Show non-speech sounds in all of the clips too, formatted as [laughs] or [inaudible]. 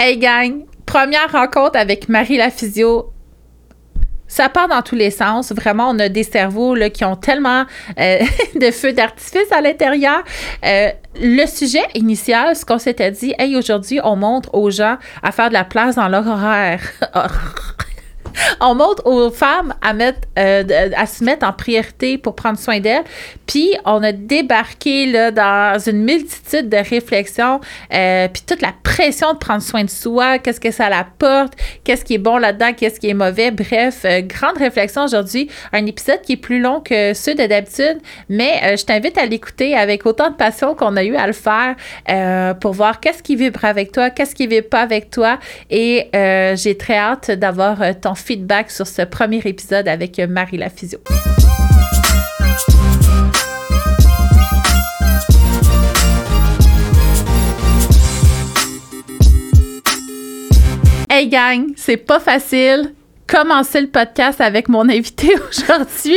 Hey gang, première rencontre avec Marie la physio. Ça part dans tous les sens. Vraiment, on a des cerveaux là, qui ont tellement euh, [laughs] de feux d'artifice à l'intérieur. Euh, le sujet initial, ce qu'on s'était dit, hey, aujourd'hui, on montre aux gens à faire de la place dans leur horaire. [laughs] [laughs] on montre aux femmes à, mettre, euh, à se mettre en priorité pour prendre soin d'elles. Puis on a débarqué là, dans une multitude de réflexions, euh, puis toute la pression de prendre soin de soi, qu'est-ce que ça apporte, qu'est-ce qui est bon là-dedans, qu'est-ce qui est mauvais. Bref, euh, grande réflexion aujourd'hui. Un épisode qui est plus long que ceux de d'habitude, mais je t'invite à l'écouter avec autant de passion qu'on a eu à le faire pour voir qu'est-ce qui vibre avec toi, qu'est-ce qui vibre pas avec toi. Et j'ai très hâte d'avoir ton feedback sur ce premier épisode avec Marie la. Hey gang, c'est pas facile. Commencer le podcast avec mon invité [laughs] aujourd'hui.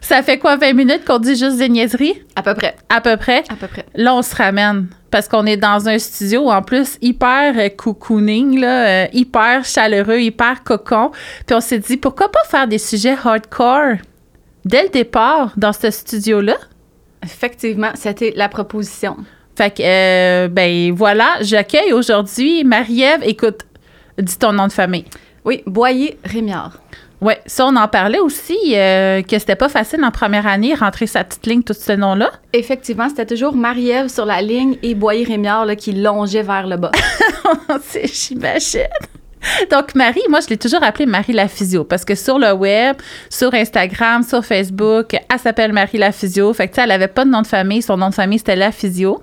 Ça fait quoi, 20 minutes qu'on dit juste des niaiseries? À peu près. À peu près? À peu près. Là, on se ramène parce qu'on est dans un studio en plus hyper euh, cocooning, là, euh, hyper chaleureux, hyper cocon. Puis on s'est dit, pourquoi pas faire des sujets hardcore dès le départ dans ce studio-là? Effectivement, c'était la proposition. Fait que, euh, ben voilà, j'accueille aujourd'hui Marie-Ève. Écoute, dis ton nom de famille. Oui, Boyer-Rémiard. Oui, ça, on en parlait aussi, euh, que c'était pas facile en première année, rentrer sa petite ligne, tout ce nom-là. Effectivement, c'était toujours Marie-Ève sur la ligne et Boyer-Rémiard qui longeait vers le bas. [laughs] C'est j'imagine. Donc, Marie, moi, je l'ai toujours appelée Marie la physio parce que sur le web, sur Instagram, sur Facebook, elle s'appelle Marie la physio. Fait que, tu sais, elle avait pas de nom de famille. Son nom de famille, c'était la physio.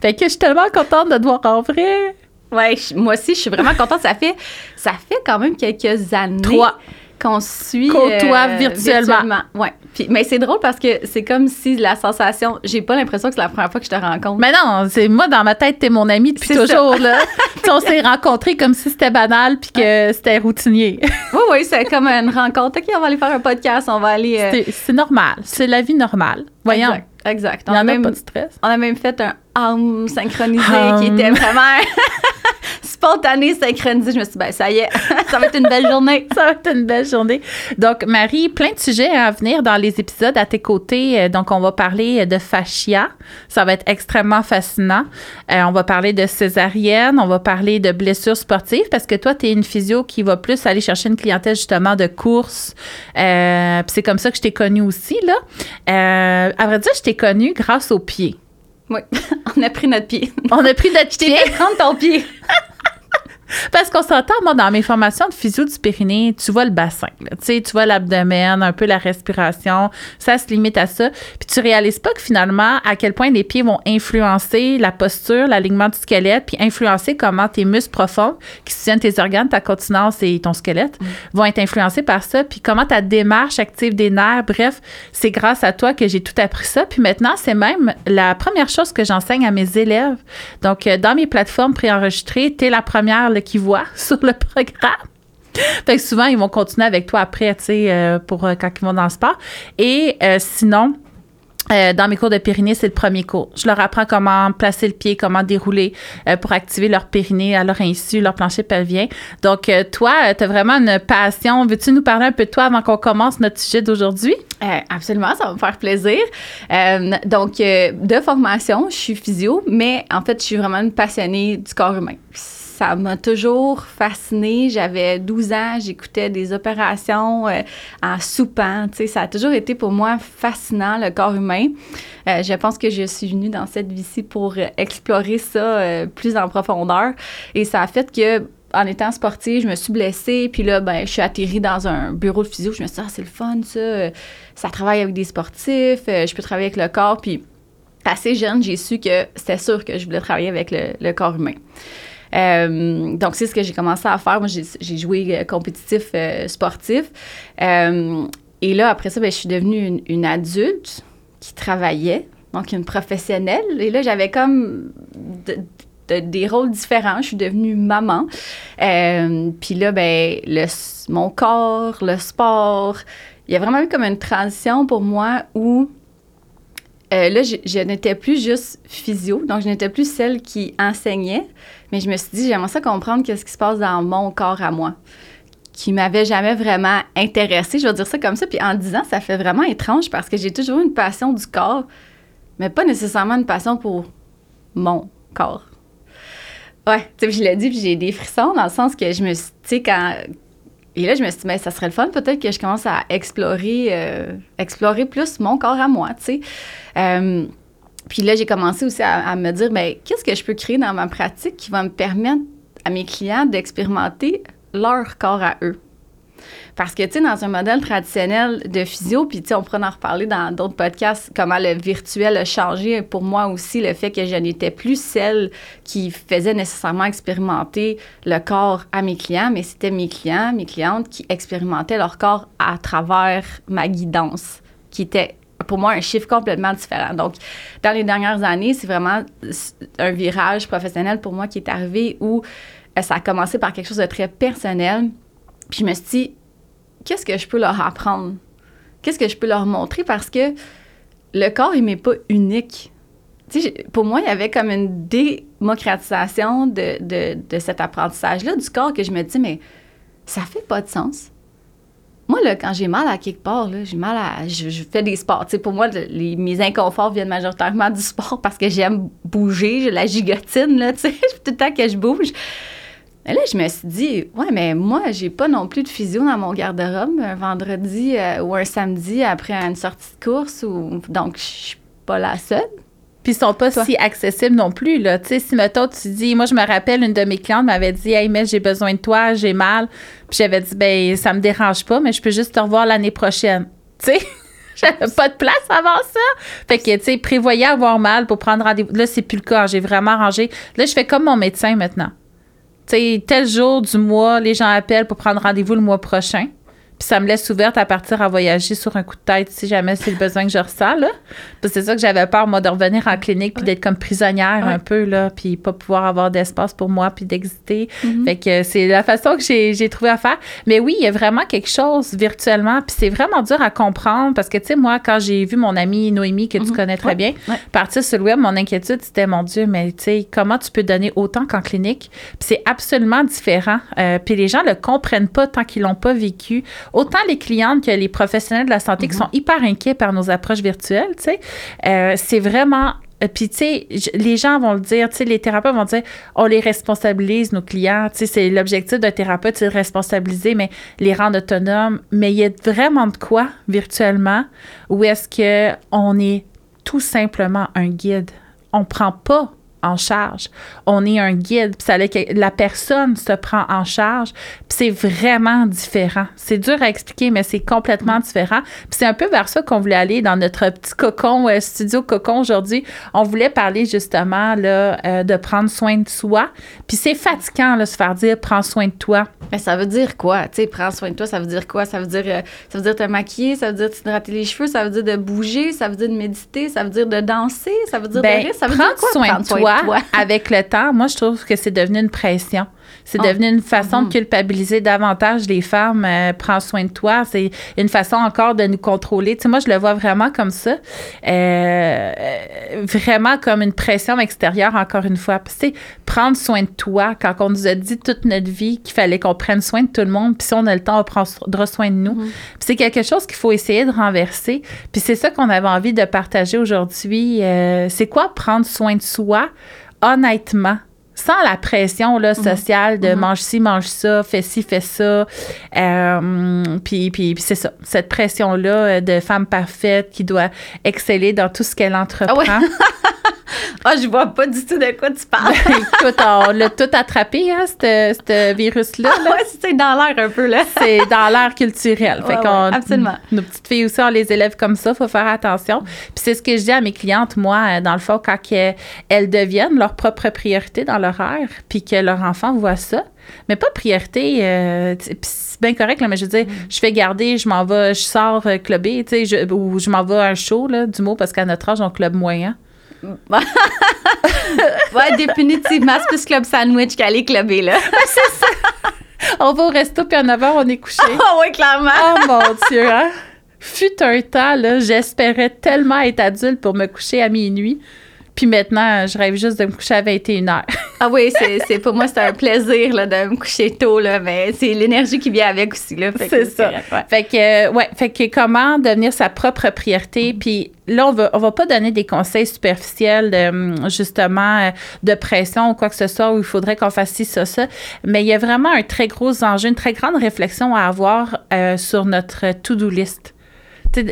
Fait que je suis tellement contente de te voir en vrai. Ouais, moi aussi, je suis vraiment contente. Ça fait, ça fait quand même quelques années. Trois qu'on suit côtoie euh, virtuellement. Ouais. mais c'est drôle parce que c'est comme si la sensation, j'ai pas l'impression que c'est la première fois que je te rencontre. Mais non, c'est moi dans ma tête, t'es mon ami depuis toujours là. [laughs] on s'est rencontrés comme si c'était banal puis que c'était routinier. oui, oui, c'est comme une rencontre. OK, on va aller faire un podcast, on va aller. Euh, c'est normal, c'est la vie normale. Voyons. Exact. exact. On, a même, pas de stress. On a même fait un hum synchronisé qui était vraiment [laughs] spontané, synchronisé. Je me suis dit, ben, ça y est, [laughs] ça va être une belle journée. [laughs] ça va être une belle journée. Donc, Marie, plein de sujets à venir dans les épisodes à tes côtés. Euh, donc, on va parler de fascia. Ça va être extrêmement fascinant. Euh, on va parler de césarienne. On va parler de blessures sportives parce que toi, tu es une physio qui va plus aller chercher une clientèle justement de course. Euh, c'est comme ça que je t'ai connue aussi, là. Euh, à vrai dire, je t'ai connue grâce aux pieds. Oui, [laughs] on a pris notre pied. On a pris notre [laughs] pied. Je prendre ton pied. [laughs] Parce qu'on s'entend, moi, dans mes formations de physio du périnée, tu vois le bassin, tu tu vois l'abdomen, un peu la respiration, ça se limite à ça. Puis tu réalises pas que finalement, à quel point les pieds vont influencer la posture, l'alignement du squelette, puis influencer comment tes muscles profonds, qui soutiennent tes organes, ta continence et ton squelette, mm. vont être influencés par ça, puis comment ta démarche active des nerfs. Bref, c'est grâce à toi que j'ai tout appris ça. Puis maintenant, c'est même la première chose que j'enseigne à mes élèves. Donc, euh, dans mes plateformes préenregistrées, tu es la première qui voient [laughs] sur le programme. Fait que souvent, ils vont continuer avec toi après, tu sais, euh, pour euh, quand ils vont dans le sport. Et euh, sinon, dans mes cours de périnée, c'est le premier cours. Je leur apprends comment placer le pied, comment dérouler pour activer leur périnée à leur insu, leur plancher pelvien. Donc, toi, tu as vraiment une passion. Veux-tu nous parler un peu de toi avant qu'on commence notre sujet d'aujourd'hui? absolument, ça va me faire plaisir. donc, de formation, je suis physio, mais en fait, je suis vraiment une passionnée du corps humain ça m'a toujours fascinée. J'avais 12 ans, j'écoutais des opérations euh, en soupant. Tu ça a toujours été pour moi fascinant, le corps humain. Euh, je pense que je suis venue dans cette vie-ci pour euh, explorer ça plus en profondeur. Et ça a fait que en étant sportive, je me suis blessée, puis là, ben, je suis atterrie dans un bureau de physio. Je me suis dit, ah, c'est le fun, ça. Ça travaille avec des sportifs, je peux travailler avec le corps. Puis, assez jeune, j'ai su que c'était sûr que je voulais travailler avec le corps humain. Euh, donc, c'est ce que j'ai commencé à faire. Moi, j'ai joué euh, compétitif euh, sportif. et là, après ça, ben, je suis devenue une, adulte qui travaillait, donc une professionnelle. Et là, j'avais comme des rôles différents. Je suis devenue maman. Puis là, ben, mon corps, le sport, il y a vraiment eu comme une transition pour moi où là, je n'étais plus juste physio, donc je n'étais plus celle qui enseignait, mais je me suis dit, j'aimerais ça comprendre qu'est-ce qui se passe dans mon corps à moi qui m'avait jamais vraiment intéressée, je vais dire ça comme ça. Puis en disant, ça fait vraiment étrange parce que j'ai toujours une passion du corps, mais pas nécessairement une passion pour mon corps. Ouais, tu sais, je l'ai dit, puis j'ai des frissons dans le sens que je me suis, tu sais, quand. Et là, je me suis dit, mais ça serait le fun, peut-être que je commence à explorer, euh, explorer plus mon corps à moi, tu sais. Euh, puis là, j'ai commencé aussi à, me dire, mais qu'est-ce que je peux créer dans ma pratique qui va me permettre à mes clients d'expérimenter leur corps à eux? Parce que, tu sais, dans un modèle traditionnel de physio, puis, tu sais, on pourra en reparler dans d'autres podcasts, comment le virtuel a changé pour moi aussi, le fait que je n'étais plus celle qui faisait nécessairement expérimenter le corps à mes clients, mais c'était mes clients, mes clientes qui expérimentaient leur corps à travers ma guidance, qui était pour moi un chiffre complètement différent. Donc, dans les dernières années, c'est vraiment un virage professionnel pour moi qui est arrivé où euh, ça a commencé par quelque chose de très personnel. Puis je me suis dit, qu'est-ce que je peux leur apprendre? Qu'est-ce que je peux leur montrer? Parce que le corps, il m'est pas unique. Tu sais, pour moi, il y avait comme une démocratisation de, de, de cet apprentissage-là du corps que je me dis, mais ça fait pas de sens. Moi, là, quand j'ai mal à quelque part, j'ai mal à. Je, fais des sports. Pour moi, les, mes inconforts viennent majoritairement du sport parce que j'aime bouger, j'ai la gigotine, là, [laughs] tu sais, tout le temps que je bouge. Et là, je me suis dit, ouais, mais moi, j'ai pas non plus de physio dans mon garde-robe un vendredi euh, ou un samedi après une sortie de course. Ou, donc, je suis pas la seule. Puis ils sont pas si accessibles non plus, là. Tu sais, si, mettons, tu dis... Moi, je me rappelle, une de mes clientes m'avait dit « Hey, mais j'ai besoin de toi, j'ai mal. » Puis j'avais dit « Ben, ça me dérange pas, mais je peux juste te revoir l'année prochaine. [laughs] » Tu sais? J'avais pas de place avant ça. Fait que, tu sais, prévoyais avoir mal pour prendre rendez-vous. Là, c'est plus le cas. J'ai vraiment rangé. Là, je fais comme mon médecin maintenant sais, tel jour du mois, les gens appellent pour prendre rendez-vous le mois prochain. Puis ça me laisse ouverte à partir à voyager sur un coup de tête si jamais c'est le besoin que je ressens, là. Puis c'est ça que j'avais peur, moi, de revenir en clinique puis d'être comme prisonnière un peu, là, puis pas pouvoir avoir d'espace pour moi puis d'exister. Mm-hmm. Fait que c'est la façon que j'ai trouvé à faire. Mais oui, il y a vraiment quelque chose virtuellement, puis c'est vraiment dur à comprendre parce que, tu sais, moi, quand j'ai vu mon amie Noémie, que tu mm-hmm. connais très bien, partir sur le web, mon inquiétude, c'était, mon Dieu, mais tu sais, comment tu peux donner autant qu'en clinique? Puis c'est absolument différent. Euh, puis les gens le comprennent pas tant qu'ils l'ont pas vécu autant les clientes que les professionnels de la santé qui mhm. sont hyper inquiets par nos approches virtuelles, tu sais, euh, c'est vraiment euh, puis, tu sais, les gens vont le dire, tu sais, les thérapeutes vont dire, on les responsabilise, nos clients. Tu sais, c'est l'objectif d'un thérapeute, c'est de responsabiliser, mais les rendre autonomes. Mais il y a vraiment de quoi, virtuellement, où est-ce qu'on est tout simplement un guide. On prend pas en charge. On est un guide, puis ça, la personne se prend en charge, puis c'est vraiment différent. C'est dur à expliquer, mais c'est complètement différent. Puis c'est un peu vers ça qu'on voulait aller dans notre petit cocon, euh, studio cocon aujourd'hui. On voulait parler justement là, euh, de prendre soin de soi. Puis c'est fatigant, là, se faire dire prends soin de toi. Mais ça veut dire quoi? Tu sais, prends soin de toi, ça veut dire quoi? Ça veut dire, euh, ça veut dire te maquiller, ça veut dire t'hydrater les cheveux, ça veut dire de bouger, ça veut dire de méditer, ça veut dire de danser, ça veut dire ben, de ça veut dire quoi? Soin de toi avec le temps, moi, je trouve que c'est devenu une pression. C'est ah. devenu une façon de mhm. culpabiliser davantage les femmes. Euh, prends soin de toi. C'est une façon encore de nous contrôler. Tu sais, moi, je le vois vraiment comme ça. Euh, vraiment comme une pression extérieure, encore une fois. Puis, tu sais, prendre soin de toi, quand on nous a dit toute notre vie qu'il fallait qu'on prenne soin de tout le monde, puis si on a le temps, on prendra soin de nous. Mhm. Puis c'est quelque chose qu'il faut essayer de renverser. Puis c'est ça qu'on avait envie de partager aujourd'hui. Euh, c'est quoi prendre soin de soi? honnêtement, sans la pression là, mhm. sociale de mhm. mange ci, mange ça, fais ci, fais ça. Euh, puis, puis, c'est ça, cette pression-là de femme parfaite qui doit exceller dans tout ce qu'elle entreprend. Ah [laughs] Ah, je vois pas du tout de quoi tu parles. Ben, écoute, on l'a tout attrapé, hein, ce virus-là. Ah, ouais, c'est dans l'air un peu, là. c'est dans l'air culturel. Fait absolument. Nos petites filles aussi, on les élève comme ça, faut faire attention. Puis c'est ce que je dis à mes clientes, moi, dans le fond, quand elles deviennent leur propre priorité dans l'horaire, puis que leur enfant voit ça, mais pas priorité. Euh, c'est bien correct, là, mais je veux dire, je fais garder, je m'en vais, je sors euh, sais, ou je m'en vais à un show, là, du mot, parce qu'à notre âge, on club moyen. [laughs] ouais, définitivement, c'est plus club sandwich qu'aller clubber, là. [laughs] c'est ça. On va au resto, puis à 9 h, on est couché. Ah oui, clairement. Oh mon Dieu, hein? fut un temps, là, j'espérais tellement être adulte pour me coucher à minuit. Puis maintenant, je rêve juste de me coucher à 21 h Ah oui, c'est pour moi, c'est un plaisir là, de me coucher tôt, là, mais c'est l'énergie qui vient avec aussi. C'est ça. Fait que, ouais, fait que comment devenir sa propre priorité? Puis là, on va, on va pas donner des conseils superficiels de, hum, justement, euh, de pression ou quoi que ce soit où il faudrait qu'on fasse ci, ça, ça. Mais il y a vraiment un très gros enjeu, une très grande réflexion à avoir euh, sur notre to-do list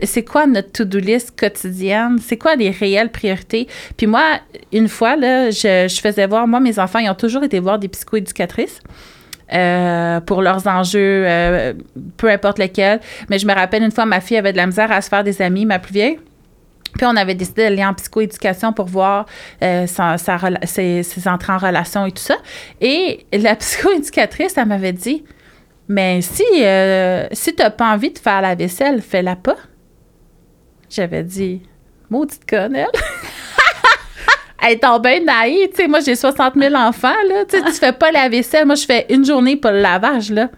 c'est quoi notre to-do list quotidienne? C'est quoi les réelles priorités? Puis moi, une fois, là, je, faisais voir, moi, mes enfants, ils ont toujours été voir des psychoéducatrices. Euh, pour leurs enjeux, euh, peu importe lesquels. Mais je me rappelle une fois, ma fille avait de la misère à se faire des amis, ma plus vieille. Puis on avait décidé d'aller en psychoéducation pour voir euh, ses, entrées en relation et tout ça. Et la [laughs] psychoéducatrice, elle m'avait dit Mais si, si tu n'as pas envie de faire la vaisselle, fais-la pas. J'avais dit, maudite conne, elle. [laughs] elle est en bien naïve. Tu sais, moi, j'ai 60 000 enfants, là. Tu tu fais pas la vaisselle. Moi, je fais une journée pour le lavage, là.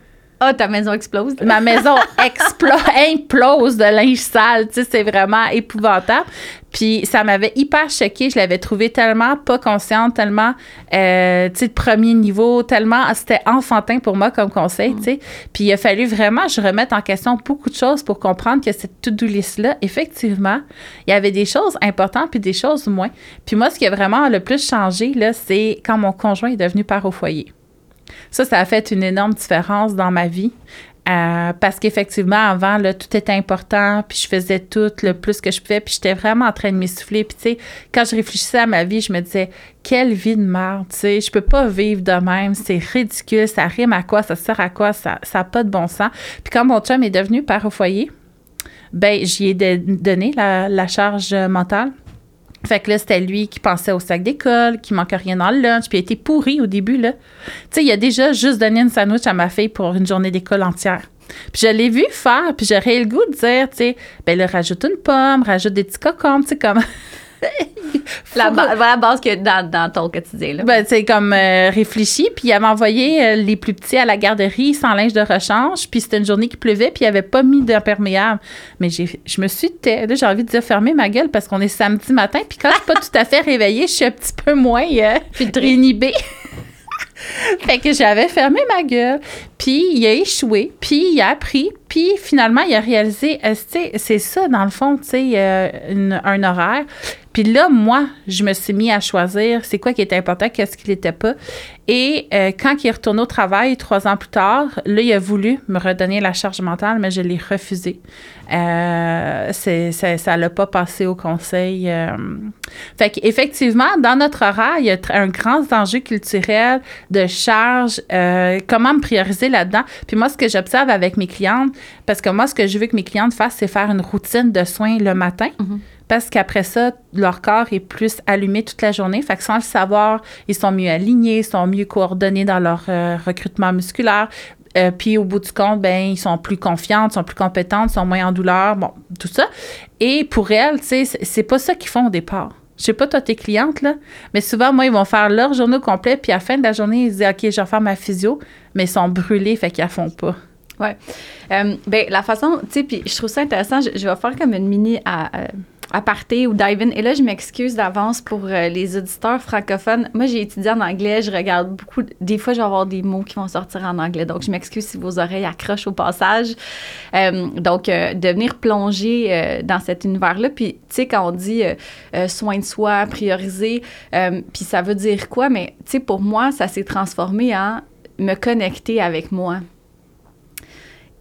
Ah, ta maison explose. Ma maison [laughs] explose, implose de linge sale. C'est vraiment épouvantable. Puis ça m'avait hyper choquée. Je l'avais trouvé tellement pas consciente, tellement, euh, tu sais, de premier niveau, tellement, c'était enfantin pour moi comme conseil, tu. Puis il a fallu vraiment, je remette en question beaucoup de choses pour comprendre que cette to-do list-là, effectivement, il y avait des choses importantes puis des choses moins. Puis moi, ce qui a vraiment le plus changé, là, c'est quand mon conjoint est devenu père au foyer. Ça, ça a fait une énorme différence dans ma vie. Euh, parce qu'effectivement, avant, tout était important, puis je faisais tout le plus que je pouvais, puis j'étais vraiment en train de m'essouffler. Puis, tu sais, quand je réfléchissais à ma vie, je me disais, quelle vie de merde, tu sais, je peux pas vivre de même, c'est ridicule, ça rime à quoi, ça sert à quoi, ça n'a pas de bon sens. Puis, quand mon chum est devenu père au foyer, ben j'y ai donné la charge mentale. Fait que là, c'était lui qui pensait au sac d'école, qui manquait rien dans le lunch, puis il était pourri au début, là. Tu sais, il a déjà juste donné une sandwich à ma fille pour une journée d'école entière. Puis je l'ai vu faire, puis j'aurais le goût de dire, tu sais, ben là, rajoute une pomme, rajoute des petits cocombes, tu sais, comme... [laughs] la, la, base que dans, dans ton quotidien. Là. Ben, c'est comme euh, réfléchi. Puis il avait envoyé euh, les plus petits à la garderie sans linge de rechange. Puis c'était une journée qui pleuvait, puis il avait pas mis d'imperméable. Mais je me suis tait. Là, j'ai envie de dire fermer ma gueule parce qu'on est samedi matin. Puis quand je suis pas tout à fait réveillée, je suis un petit peu moins euh, inhibée. [laughs] fait que j'avais fermé ma gueule. Puis il a échoué, puis il a appris, puis finalement, il a réalisé, c'est ça, dans le fond, tu sais, un horaire. Puis là, moi, je me suis mis à choisir c'est quoi qui était important, qu'est-ce qui n'était pas. Et euh, quand il est retourné au travail trois ans plus tard, là, il a voulu me redonner la charge mentale, mais je l'ai refusé. Euh, ça l'a pas passé au conseil. Euh. Fait qu'effectivement, dans notre horaire, il y a un grand enjeu culturel de charge, euh, comment me prioriser là-dedans. Puis moi, ce que j'observe avec mes clientes, parce que moi, ce que je veux que mes clientes fassent, c'est faire une routine de soins le matin. Mm-hmm parce qu'après ça, leur corps est plus allumé toute la journée. Fait que sans le savoir, ils sont mieux alignés, ils sont mieux coordonnés dans leur euh, recrutement musculaire. Euh, puis au bout du compte, ben ils sont plus confiantes, sont plus compétentes, sont moins en douleur, bon, tout ça. Et pour elles, tu sais, c'est pas ça qu'ils font au départ. Je sais pas, toi, tes clientes, là, mais souvent, moi, ils vont faire leur journée complet, puis à la fin de la journée, ils disent, OK, je vais faire ma physio, mais ils sont brûlés, fait qu'ils la font pas. Oui. Euh, ben, la façon, tu sais, puis je trouve ça intéressant, je, vais faire comme une mini à, aparté ou dive in. Et là, je m'excuse d'avance pour euh, les auditeurs francophones. Moi, j'ai étudié en anglais, je regarde beaucoup. Des fois, je vais avoir des mots qui vont sortir en anglais. Donc, je m'excuse si vos oreilles accrochent au passage. Euh, donc, euh, de venir plonger dans cet univers-là. Puis, tu sais, quand on dit soin de soi, prioriser, puis ça veut dire quoi? Mais, tu sais, pour moi, ça s'est transformé en me connecter avec moi.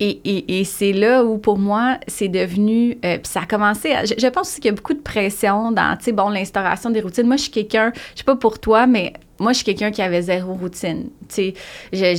Et, c'est là où, pour moi, c'est devenu. Euh, puis ça a commencé. je, pense aussi qu'il y a beaucoup de pression dans, tu sais, bon, l'instauration des routines. Moi, je suis quelqu'un, je sais pas pour toi, mais moi, je suis quelqu'un qui avait zéro routine. Tu sais,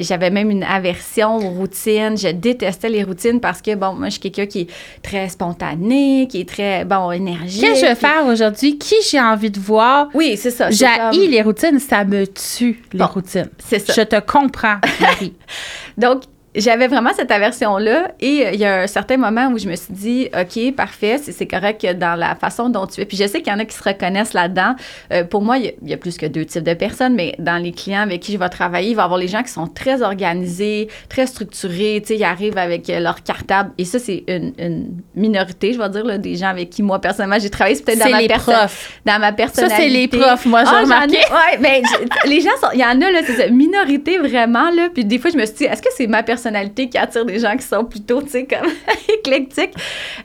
j'avais même une aversion aux routines. Je détestais les routines parce que, bon, moi, je suis quelqu'un qui est très spontané, qui est très, bon, énergique. Qu'est-ce que je vais faire aujourd'hui? Qui j'ai envie de voir? Oui, c'est ça. J'ai les routines, ça me tue, les routines. C'est ça. Je te comprends, Marie. [laughs] Donc, j'avais vraiment cette aversion-là. Et euh, il y a un certain moment où je me suis dit, OK, parfait, c'est correct dans la façon dont tu es. Puis je sais qu'il y en a qui se reconnaissent là-dedans. Euh, pour moi, il y, a plus que deux types de personnes, mais dans les clients avec qui je vais travailler, il va y avoir les gens qui sont très organisés, très structurés. Tu sais, ils arrivent avec euh, leur cartable. Et ça, c'est une, minorité, je vais dire, là, des gens avec qui, moi, personnellement, j'ai travaillé. C'est peut-être dans, ma les profs. dans ma personnalité. Ça, c'est les profs, moi, j'ai ah, remarqué. Oui, mais les gens, il y en a, là, c'est ça, minorité vraiment, là. Puis des fois, je me suis dit, est-ce que c'est ma personnalité? Personnalité qui attire des gens qui sont plutôt, tu sais, comme [laughs] éclectiques.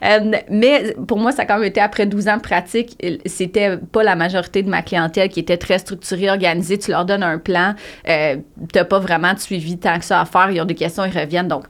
Euh, mais pour moi, ça a quand même été après 12 ans de pratique. C'était pas la majorité de ma clientèle qui était très structurée, organisée. Tu leur donnes un plan. Euh, tu pas vraiment de suivi tant que ça à faire. Ils ont des questions, ils reviennent. Donc,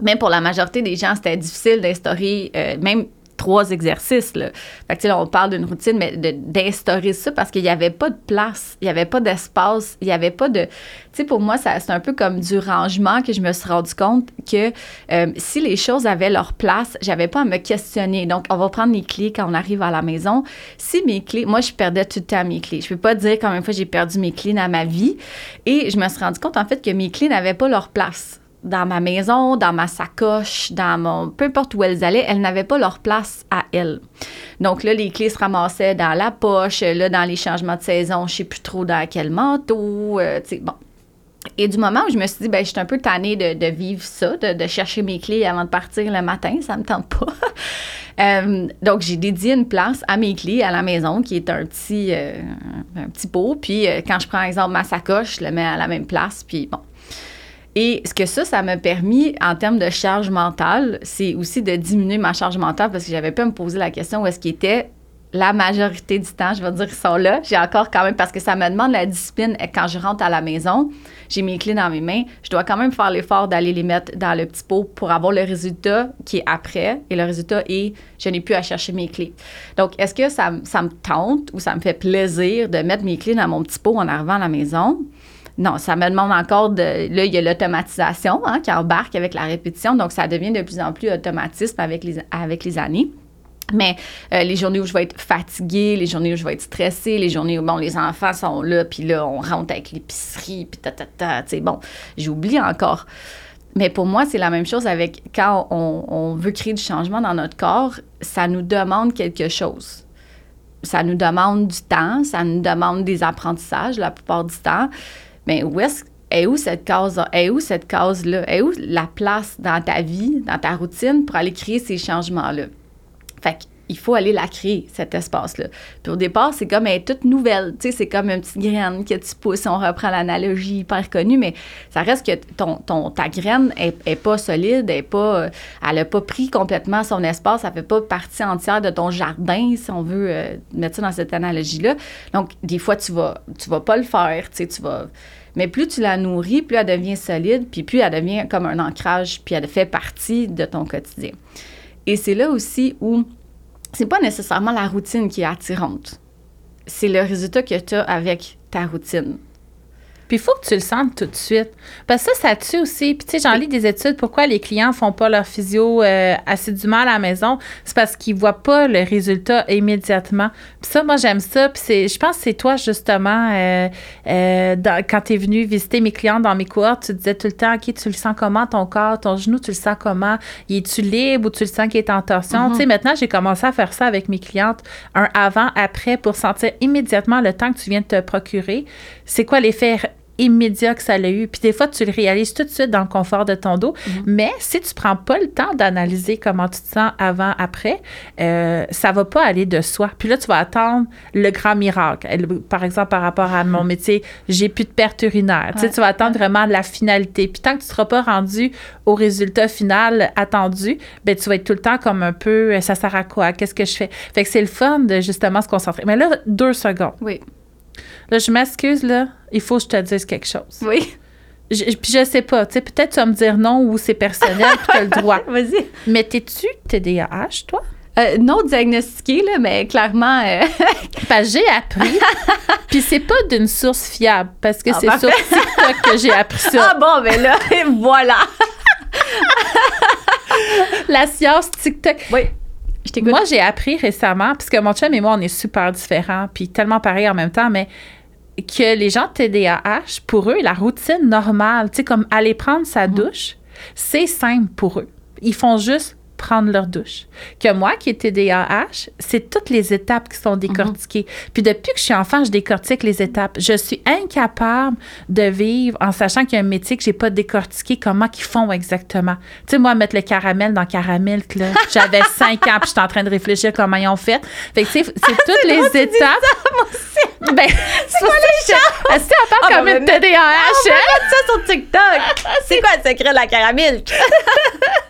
même pour la majorité des gens, c'était difficile d'instaurer, euh, même trois exercices. Là. Fait que, on parle d'une routine, mais d'instaurer ça parce qu'il n'y avait pas de place, il n'y avait pas d'espace, il n'y avait pas de... Tu sais, pour moi, c'est un peu comme du rangement que je me suis rendu compte que euh, si les choses avaient leur place, j'avais pas à me questionner. Donc, on va prendre les clés quand on arrive à la maison. Si mes clés... Moi, je perdais tout le temps mes clés. Je peux pas dire combien de fois j'ai perdu mes clés dans ma vie. Et je me suis rendu compte, en fait, que mes clés n'avaient pas leur place dans ma maison, dans ma sacoche, dans mon. peu importe où elles allaient, elles n'avaient pas leur place à elles. Donc là, les clés se ramassaient dans la poche, là, dans les changements de saison, je sais plus trop dans quel manteau, euh, tu sais, bon. Et du moment où je me suis dit, ben, je suis un peu tannée de, vivre ça, de, chercher mes clés avant de partir le matin, ça me tente pas. [laughs] Euh, donc, j'ai dédié une place à mes clés à la maison, qui est un petit, euh, un petit pot. Puis, quand je prends, exemple, ma sacoche, je le mets à la même place. Puis, bon, et ce que ça, ça m'a permis en termes de charge mentale, c'est aussi de diminuer ma charge mentale parce que j'avais pas à me poser la question où est-ce qu'ils étaient la majorité du temps, je vais dire, ils sont là. J'ai encore quand même, parce que ça me demande la discipline quand je rentre à la maison, j'ai mes clés dans mes mains, je dois quand même faire l'effort d'aller les mettre dans le petit pot pour avoir le résultat qui est après. Et le résultat est, je n'ai plus à chercher mes clés. Donc, est-ce que ça, ça me tente ou ça me fait plaisir de mettre mes clés dans mon petit pot en arrivant à la maison? Non, ça me demande encore de. Là, il y a l'automatisation hein, qui embarque avec la répétition, donc ça devient de plus en plus automatisme avec les, années. Mais euh, les journées où je vais être fatiguée, les journées où je vais être stressée, les journées où, bon, les enfants sont là, puis là, on rentre avec l'épicerie, puis ta, ta, ta, tu sais, bon, j'oublie encore. Mais pour moi, c'est la même chose avec quand on, veut créer du changement dans notre corps, ça nous demande quelque chose. Ça nous demande du temps, ça nous demande des apprentissages la plupart du temps. Mais où est-ce est où cette case est où cette case là est où la place dans ta vie dans ta routine pour aller créer ces changements là fait il faut aller la créer, cet espace-là. Puis au départ, c'est comme elle est toute nouvelle. Tu sais, c'est comme une petite graine que tu pousses. On reprend l'analogie hyper connue, mais ça reste que ton, ta graine est, pas solide, est pas, elle n'a pas pris complètement son espace. Ça fait pas partie entière de ton jardin, si on veut euh, mettre ça dans cette analogie-là. Donc, des fois, tu vas, vas pas le faire. Tu tu vas mais plus tu la nourris, plus elle devient solide, puis plus elle devient comme un ancrage, puis elle fait partie de ton quotidien. Et c'est là aussi où c'est pas nécessairement la routine qui est attirante. C'est le résultat que tu as avec ta routine. Puis il faut que tu le sentes tout de suite. Parce que ça, ça tue aussi. Puis tu sais, j'en lis des études, pourquoi les clients font pas leur physio euh, assidûment à la maison? C'est parce qu'ils voient pas le résultat immédiatement. Puis ça, moi, j'aime ça. Puis c'est, je pense que c'est toi, justement, euh, euh, quand tu es venu visiter mes clients dans mes cohortes, tu disais tout le temps, OK, tu le sens comment ton corps, ton genou, tu le sens comment? Es-tu libre ou tu le sens qu'il est en torsion? Mm-hmm. Tu sais, maintenant, j'ai commencé à faire ça avec mes clientes, un avant, après, pour sentir immédiatement le temps que tu viens de te procurer. C'est quoi l'effet immédiat que ça a eu. Puis des fois, tu le réalises tout de suite dans le confort de ton dos. Mhm. Mais si tu prends pas le temps d'analyser comment tu te sens avant, après, euh, ça va pas aller de soi. Puis là, tu vas attendre le grand miracle. Par exemple, par rapport à mon métier, j'ai plus de perte urinaire. Tu, sais, tu vas attendre vraiment la finalité. Puis tant que tu ne seras pas rendu au résultat final attendu, ben tu vas être tout le temps comme un peu, ça sert à quoi? Qu'est-ce que je fais? Fait que c'est le fun de justement se concentrer. Mais là, deux secondes. Oui. Là, je m'excuse, là. Il faut que je te dise quelque chose. Oui. Je, puis je sais pas, tu sais, peut-être tu vas me dire non ou c'est personnel, puis tu as le droit. [laughs] Vas-y. Mais t'es-tu TDAH, toi? Euh, non diagnostiqué, là, mais clairement. Euh... [laughs] j'ai appris. [laughs] Puis c'est pas d'une source fiable, parce que ah, c'est sur TikTok que j'ai appris ça. Ah bon, mais là, voilà. La science TikTok. Oui. Moi, j'ai appris récemment, puisque mon chum et moi, on est super différents, puis tellement pareils en même temps, mais que les gens de TDAH, pour eux, la routine normale, tu sais, comme aller prendre sa mhm. douche, C'est simple pour eux. Ils font juste prendre leur douche. Que moi, qui est TDAH, c'est toutes les étapes qui sont décortiquées. Puis depuis que je suis enfant, je décortique les étapes. Je suis incapable de vivre en sachant qu'il y a un métier que j'ai pas décortiqué comment qu'ils font exactement. Tu sais, moi, mettre le caramel dans caramel, là, [laughs] j'avais cinq ans, puis j'étais en train de réfléchir comment ils ont fait. Fait que, tu sais, c'est toutes les drôle, étapes. ça, moi aussi. Ben, [laughs] c'est pour ça que je- Est-ce que tu en parles Ah, comme ben, une TDAH? On va hein? ça sur TikTok. C'est quoi le secret de la caramel? [laughs]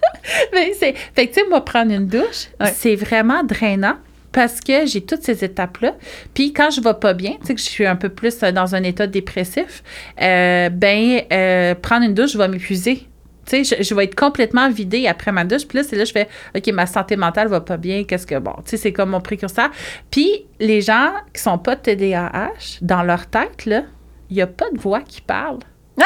Mais [laughs] c'est, fait que, tu sais, moi, prendre une douche, Ouais. c'est vraiment drainant parce que j'ai toutes ces étapes-là. Puis quand je vais pas bien, tu sais, que je suis un peu plus euh, dans un état dépressif, euh, ben, euh, prendre une douche, je vais m'épuiser. Tu sais, je, je vais être complètement vidée après ma douche. Puis là, c'est là que je fais, OK, ma santé mentale va pas bien. Qu'est-ce que, bon, tu sais, c'est comme mon précurseur. Puis les gens qui sont pas TDAH, dans leur tête, là, il n'y a pas de voix qui parle. [laughs]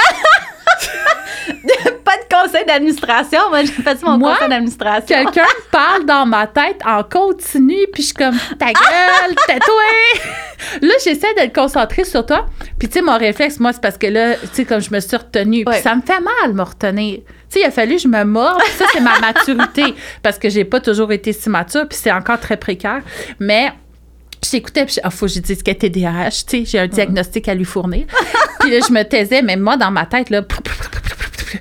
[laughs] Pas de conseil d'administration. Moi, j'ai fait mon Moi, conseil d'administration. Quelqu'un parle dans ma tête en continu, puis je suis comme ta gueule, tais-toi. là, j'essaie d'être concentrée sur toi. Puis tu sais, mon réflexe, moi, c'est parce que là, tu sais, comme je me suis retenue, puis ça me fait mal me retenir. Tu sais, il a fallu que je me morde. Ça, c'est ma maturité, [laughs] parce que j'ai pas toujours été si mature, puis c'est encore très précaire. Mais je t'écoutais, puis il faut que je dise qu'elle TDAH, tu sais, j'ai un diagnostic à lui fournir. puis là, je me taisais, mais moi, dans ma tête, là,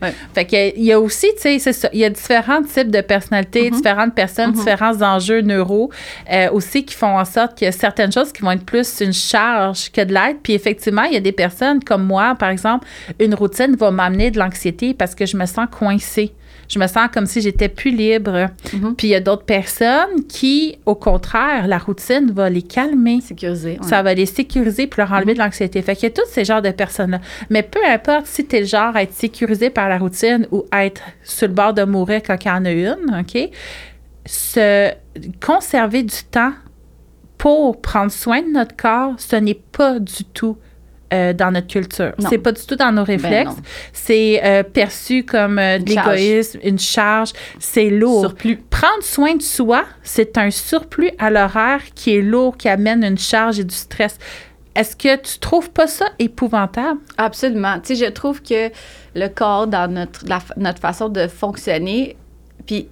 Ouais. [laughs] fait que, il y a aussi, tu sais, il y a différents types de personnalités, différentes personnes, différents enjeux neuro euh, aussi qui font en sorte qu'il y a certaines choses qui vont être plus une charge que de l'aide. Puis effectivement, il y a des personnes comme moi, par exemple, une routine va m'amener de l'anxiété parce que je me sens coincée. Je me sens comme si j'étais plus libre. Puis il y a d'autres personnes qui, au contraire, la routine va les calmer. Sécurisé. ouais. Ça va les sécuriser puis leur enlever de l'anxiété. Fait qu'il y a tous ces genres de personnes-là. Mais peu importe si tu es le genre à être sécurisé par la routine ou à être sur le bord de mourir quand il y en a une, OK? Se conserver du temps pour prendre soin de notre corps, ce n'est pas du tout euh, dans notre culture. C'est pas du tout dans nos réflexes. non. c'est euh, perçu comme euh, de l'égoïsme, une charge. C'est lourd. Surplus. Prendre soin de soi, c'est un surplus à l'horaire qui est lourd, qui amène une charge et du stress. Est-ce que tu trouves pas ça épouvantable? Absolument. Tu sais, je trouve que le corps, dans notre, la notre façon de fonctionner, puis,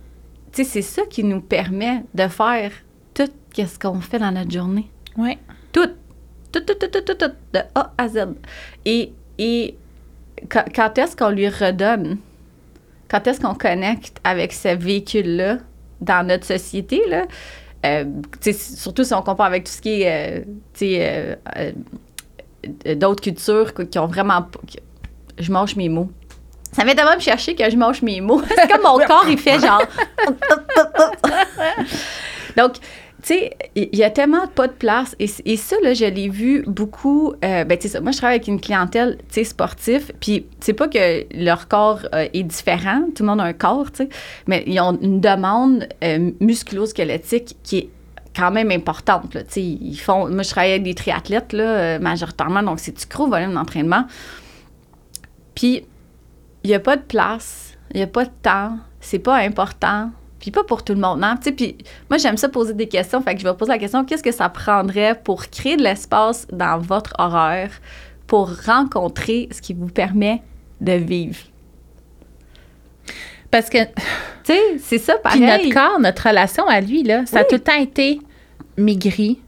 tu sais, c'est ça qui nous permet de faire tout ce qu'on fait dans notre journée. Oui. Tout. Tout, tout, tout, tout, tout, tout, de A à Z. Et, et quand, quand est-ce qu'on lui redonne? Quand est-ce qu'on connecte avec ce véhicule-là dans notre société, là? Euh, surtout si on compare avec tout ce qui est, euh, euh, d'autres cultures qui ont vraiment... qui- je mange mes mots. Ça vient tellement me chercher que je mange mes mots. [laughs] C'est comme mon corps, il fait genre... [laughs] [laughs] Donc, tu sais, il y a tellement pas de place. Et, ça, là, je l'ai vu beaucoup. Euh, ben, tu sais, moi, je travaille avec une clientèle, tu sais, sportif. Puis, c'est pas que leur corps euh, est différent. Tout le monde a un corps, tu sais. Mais ils ont une demande euh, musculo-squelettique qui est quand même importante, ils font... Moi, je travaille avec des triathlètes, là, euh, majoritairement. Donc, c'est du gros volume d'entraînement. Puis, il n'y a pas de place, il n'y a pas de temps, c'est pas important, puis pas pour tout le monde. Hein? Puis moi, j'aime ça poser des questions, fait que je vais poser la question qu'est-ce que ça prendrait pour créer de l'espace dans votre horaire pour rencontrer ce qui vous permet de vivre? Parce que Tu sais, c'est ça, puis pareil. notre corps, notre relation à lui, là, ça a tout le temps été maigri,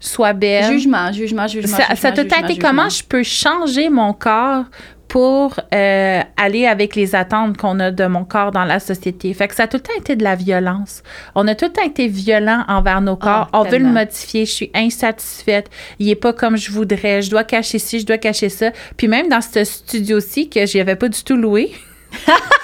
sois belle. Jugement, jugement, jugement. ça, ça a tout le temps jugement, été comment je peux changer mon corps pour euh, aller avec les attentes qu'on a de mon corps dans la société. Fait que ça a tout le temps été de la violence. On a tout le temps été violent envers nos corps. Ah, On veut le modifier. Je suis insatisfaite. Il est pas comme je voudrais. Je dois cacher ci, je dois cacher ça. Puis même dans ce studio-ci que je n'avais pas du tout loué. [laughs]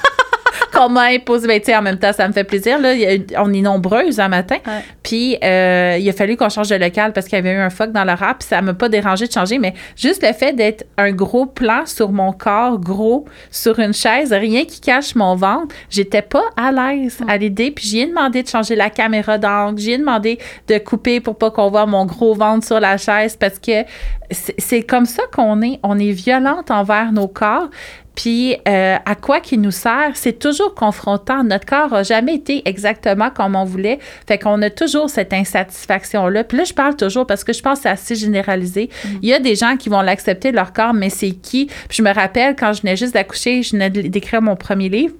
qu'on m'a imposé. Ben, tu sais, en même temps, ça me fait plaisir. Là. On est nombreuses un matin. Ouais. Puis, euh, il a fallu qu'on change de local parce qu'il y avait eu un fuck dans l'horaire. Puis, ça m'a pas dérangé de changer. Mais juste le fait d'être un gros plan sur mon corps, gros, sur une chaise, rien qui cache mon ventre, j'étais pas à l'aise à l'idée. Puis, j'ai demandé de changer la caméra d'angle. J'ai demandé de couper pour pas qu'on voit mon gros ventre sur la chaise parce que c'est comme ça qu'on est. On est violente envers nos corps. Puis, euh, à quoi qui nous sert? C'est toujours confrontant. Notre corps n'a jamais été exactement comme on voulait. Fait qu'on a toujours cette insatisfaction-là. Puis là, je parle toujours parce que je pense que c'est assez généralisé. Il y a des gens qui vont l'accepter, leur corps, mais c'est qui? Puis je me rappelle, quand je venais juste d'accoucher, je venais d'écrire mon premier livre.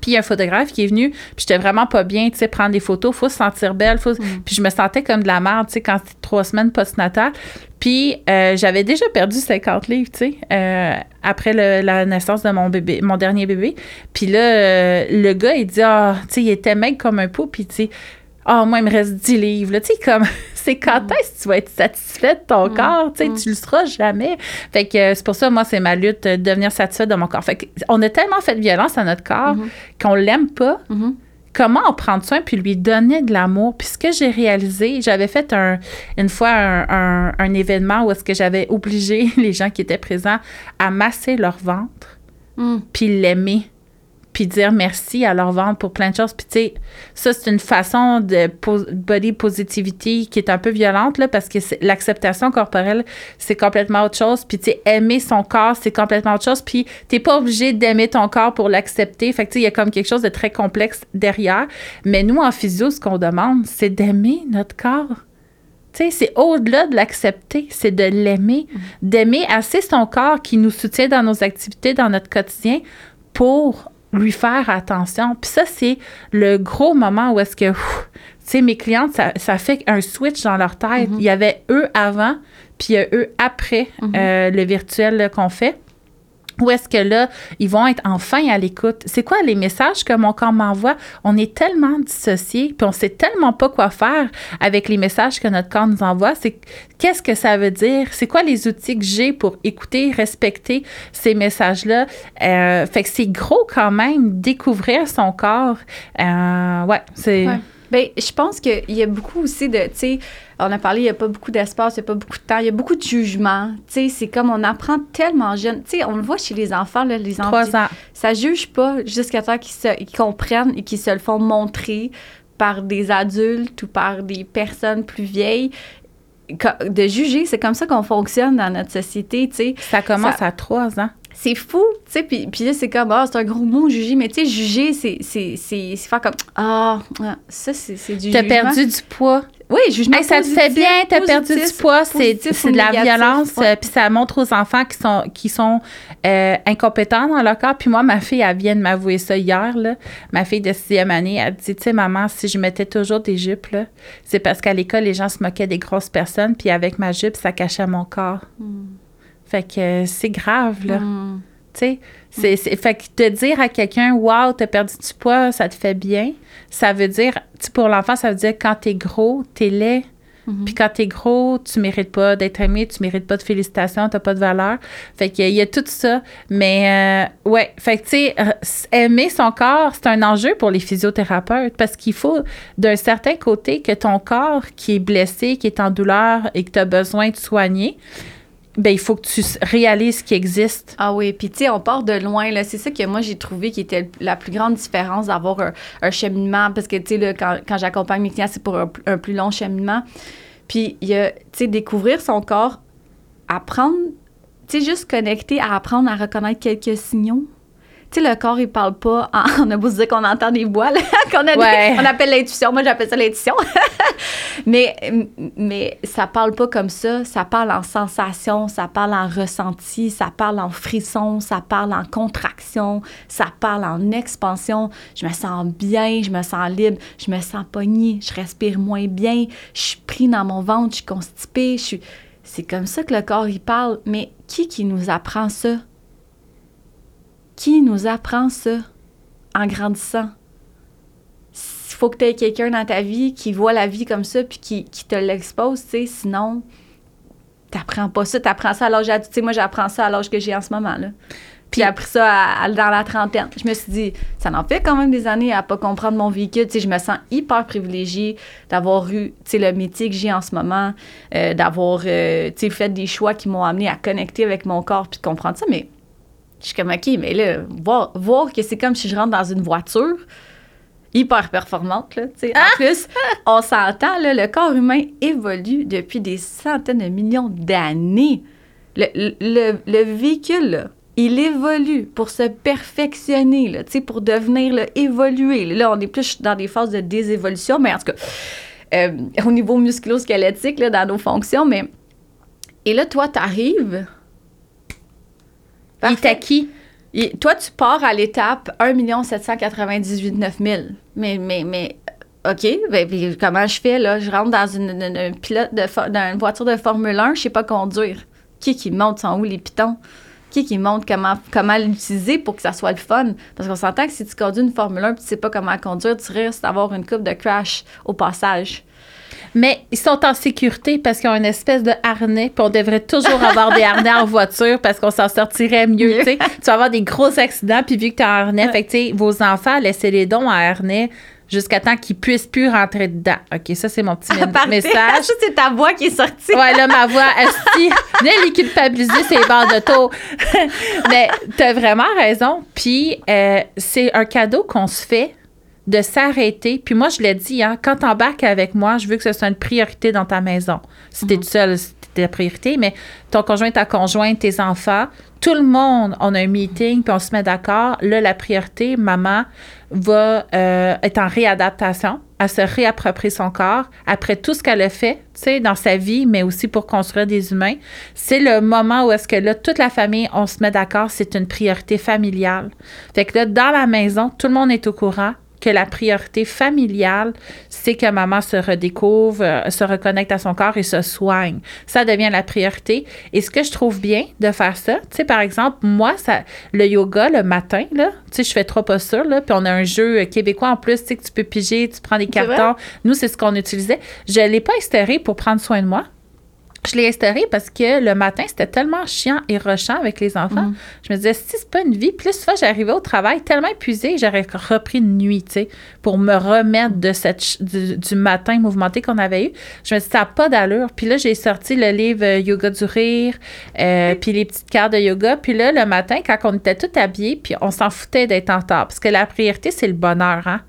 Puis il y a un photographe qui est venu, puis j'étais vraiment pas bien, tu sais, prendre des photos, faut se sentir belle, faut... puis je me sentais comme de la merde, tu sais, quand c'était trois semaines postnatales. Puis euh, j'avais déjà perdu 50 livres, tu sais, euh, après le- la naissance de mon bébé, mon dernier bébé. Puis là, euh, le gars, il dit, ah, tu sais, il était mec comme un pot, puis tu sais, ah, moi, il me reste 10 livres, là, tu sais, comme, [laughs] c'est quand est-ce que tu vas être satisfaite de ton corps, tu sais, tu le seras jamais. Fait que euh, c'est pour ça, moi, c'est ma lutte, euh, de devenir satisfaite de mon corps. Fait que on a tellement fait de violence à notre corps qu'on l'aime pas Mhm. comment en prendre soin puis lui donner de l'amour? Puis ce que j'ai réalisé, j'avais fait un, une fois un, un- un événement où est-ce que j'avais obligé [laughs] les gens qui étaient présents à masser leur ventre Mm. puis l'aimer puis dire merci à leur ventre pour plein de choses. Puis tu sais, ça, c'est une façon de body positivity qui est un peu violente, là, parce que l'acceptation corporelle, c'est complètement autre chose. Puis tu sais, aimer son corps, c'est complètement autre chose. Puis t'es pas obligé d'aimer ton corps pour l'accepter. Fait que tu sais, il y a comme quelque chose de très complexe derrière. Mais nous, en physio, ce qu'on demande, c'est d'aimer notre corps. Tu sais, c'est au-delà de l'accepter, c'est de l'aimer, d'aimer assez son corps qui nous soutient dans nos activités, dans notre quotidien, pour lui faire attention. Puis ça, c'est le gros moment où est-ce que, tu sais, mes clientes, ça, ça fait un switch dans leur tête. Il y avait eux avant, puis il y a eux après euh, le virtuel qu'on fait. Où est-ce que là, ils vont être enfin à l'écoute? C'est quoi les messages que mon corps m'envoie? On est tellement dissociés, puis on sait tellement pas quoi faire avec les messages que notre corps nous envoie. C'est qu'est-ce que ça veut dire? C'est quoi les outils que j'ai pour écouter, respecter ces messages-là? Euh, fait que c'est gros quand même, découvrir son corps. Euh, ouais, c'est... Ben, je pense qu'il y a beaucoup aussi de, tu sais, on a parlé, il n'y a pas beaucoup d'espace, il n'y a pas beaucoup de temps, il y a beaucoup de jugement. Tu sais, c'est comme on apprend tellement jeune. Tu sais, on le voit chez les enfants, là, les enfants. Trois ans. Ça juge pas jusqu'à temps qu'ils comprennent et qu'ils se le font montrer par des adultes ou par des personnes plus vieilles. De juger, c'est comme ça qu'on fonctionne dans notre société, tu sais. Ça commence Ça- à trois ans. C'est fou, tu sais, puis, puis là, c'est comme, ah, c'est un gros mot, juger, mais tu sais, juger, c'est, c'est, c'est, c'est faire comme, ah, ça, c'est, c'est du T'as jugement. perdu du poids. Oui, jugement Hey, ça te positif, fait bien, t'as perdu du poids, c'est c'est de la négatif, violence, ouais. euh, puis ça montre aux enfants qui sont qui sont euh, incompétents dans leur corps. Puis moi, ma fille, elle vient de m'avouer ça hier, là. Ma fille de sixième année, elle dit, tu sais, maman, si je mettais toujours des jupes, là, c'est parce qu'à l'école, les gens se moquaient des grosses personnes, puis avec ma jupe, ça cachait mon corps. Fait que euh, c'est grave, là. Hmm. Tu sais, c'est, c'est- fait que te dire à quelqu'un, wow, t'as perdu du poids, ça te fait bien, ça veut dire, tu pour l'enfant, ça veut dire quand t'es gros, t'es laid. Puis quand t'es gros, tu mérites pas d'être aimé, tu mérites pas de félicitations, t'as pas de valeur. Fait qu'il y a tout ça. Mais, euh, ouais, fait que, tu sais, euh, aimer son corps, c'est un enjeu pour les physiothérapeutes parce qu'il faut, d'un certain côté, que ton corps qui est blessé, qui est en douleur et que t'as besoin de soigner, ben il faut que tu réalises qu'il existe. Ah oui, puis tu sais, on part de loin, là. C'est ça que moi, j'ai trouvé qui était la plus grande différence d'avoir un, cheminement, parce que, tu sais, quand, quand j'accompagne mes clients, c'est pour un, un plus long cheminement. Puis, tu sais, découvrir son corps, apprendre, tu sais, juste connecter à apprendre à reconnaître quelques signaux. Tu sais, le corps, il parle pas. en- [laughs] on a beau se dire qu'on entend des voix, [laughs] qu'on a des- on appelle l'intuition. Moi, j'appelle ça l'intuition. [laughs] mais, mais ça parle pas comme ça. Ça parle en sensation, ça parle en ressenti, ça parle en frisson, ça parle en contraction, ça parle en expansion. Je me sens bien, je me sens libre, je me sens pognée, je respire moins bien, je suis pris dans mon ventre, je suis constipée, je suis... C'est comme ça que le corps, il parle. Mais qui qui nous apprend ça? Qui nous apprend ça en grandissant? Il faut que tu aies quelqu'un dans ta vie qui voit la vie comme ça puis qui, qui te l'expose, tu sais. Sinon, t'apprends pas ça. T'apprends ça à l'âge adulte. Moi, j'apprends ça à l'âge que j'ai en ce moment, là. Puis j'ai appris ça à- à- dans la trentaine. Je me suis dit, ça en fait quand même des années à pas comprendre mon véhicule. Tu sais, je me sens hyper privilégiée d'avoir eu, tu sais, le métier que j'ai en ce moment, euh, d'avoir, euh, tu sais, fait des choix qui m'ont amené à connecter avec mon corps puis de comprendre ça. Mais je suis comme, OK, mais là, voir, voir que c'est comme si je rentre dans une voiture hyper performante, là, tu sais. En plus, on s'entend, là, le corps humain évolue depuis des centaines de millions d'années. Le, le, le véhicule, là, il évolue pour se perfectionner, là, tu sais, pour devenir, là, évoluer. Là, on est plus dans des phases de désévolution, mais en tout cas, euh, au niveau musculo-squelettique, là, dans nos fonctions, mais... Et là, toi, t'arrives... Il Parfait. acquis. Et toi, tu pars à l'étape 1 798 000. Mais, mais, mais OK, ben, puis comment je fais, là? Je rentre dans une, une- une pilote de, fo- dans une voiture de Formule 1, je sais pas conduire. Qui qui monte, sont où les pitons? Qui qui montre comment, comment l'utiliser pour que ça soit le fun? Parce qu'on s'entend que si tu conduis une Formule 1 et tu sais pas comment conduire, tu risques d'avoir une coupe de crash au passage. Mais ils sont en sécurité parce qu'ils ont une espèce de harnais, puis on devrait toujours avoir des harnais en voiture parce qu'on s'en sortirait mieux. Tu vas avoir des gros accidents, puis vu que tu as un harnais, fait que, tu sais, vos enfants, laissez les dons en harnais jusqu'à temps qu'ils puissent plus rentrer dedans. OK, ça, c'est mon petit Parfait. message. [laughs] Ça, c'est ta voix qui est sortie. Ouais, là, ma voix, esti, [laughs] venez les culpabiliser, c'est barres de taux. [laughs] Mais t'as vraiment raison. Puis, euh, c'est un cadeau qu'on se fait de s'arrêter. Puis moi, je l'ai dit, hein, quand t'embarques avec moi, je veux que ce soit une priorité dans ta maison. Si t'es tout seul, c'est ta priorité, mais ton conjoint, ta conjointe, tes enfants, tout le monde, on a un meeting, puis on se met d'accord. Là, la priorité, maman va euh, être en réadaptation, à se réapproprier son corps après tout ce qu'elle a fait, tu sais, dans sa vie, mais aussi pour construire des humains. C'est le moment où est-ce que là, toute la famille, on se met d'accord, c'est une priorité familiale. Fait que là, dans la maison, tout le monde est au courant que la priorité familiale, c'est que maman se redécouvre, euh, se reconnecte à son corps et se soigne. Ça devient la priorité. Et ce que je trouve bien de faire ça, tu sais, par exemple, moi, ça, le yoga le matin, là, tu sais, je fais trois postures, là, puis on a un jeu euh, québécois en plus, tu sais, que tu peux piger, tu prends des cartons. Nous, c'est ce qu'on utilisait. Je ne l'ai pas instauré pour prendre soin de moi. Je l'ai instauré parce que le matin, c'était tellement chiant et rushant avec les enfants. Mhm. Je me disais, si c'est pas une vie, plus souvent, j'arrivais au travail tellement épuisée, j'aurais repris une nuit, tu sais, pour me remettre de cette, du, du matin mouvementé qu'on avait eu. Je me dis, ça n'a pas d'allure. Puis là, j'ai sorti le livre euh, Yoga du rire, euh, puis les petites cartes de yoga. Puis là, le matin, quand on était tout habillés, puis on s'en foutait d'être en retard. Parce que la priorité, c'est le bonheur, hein?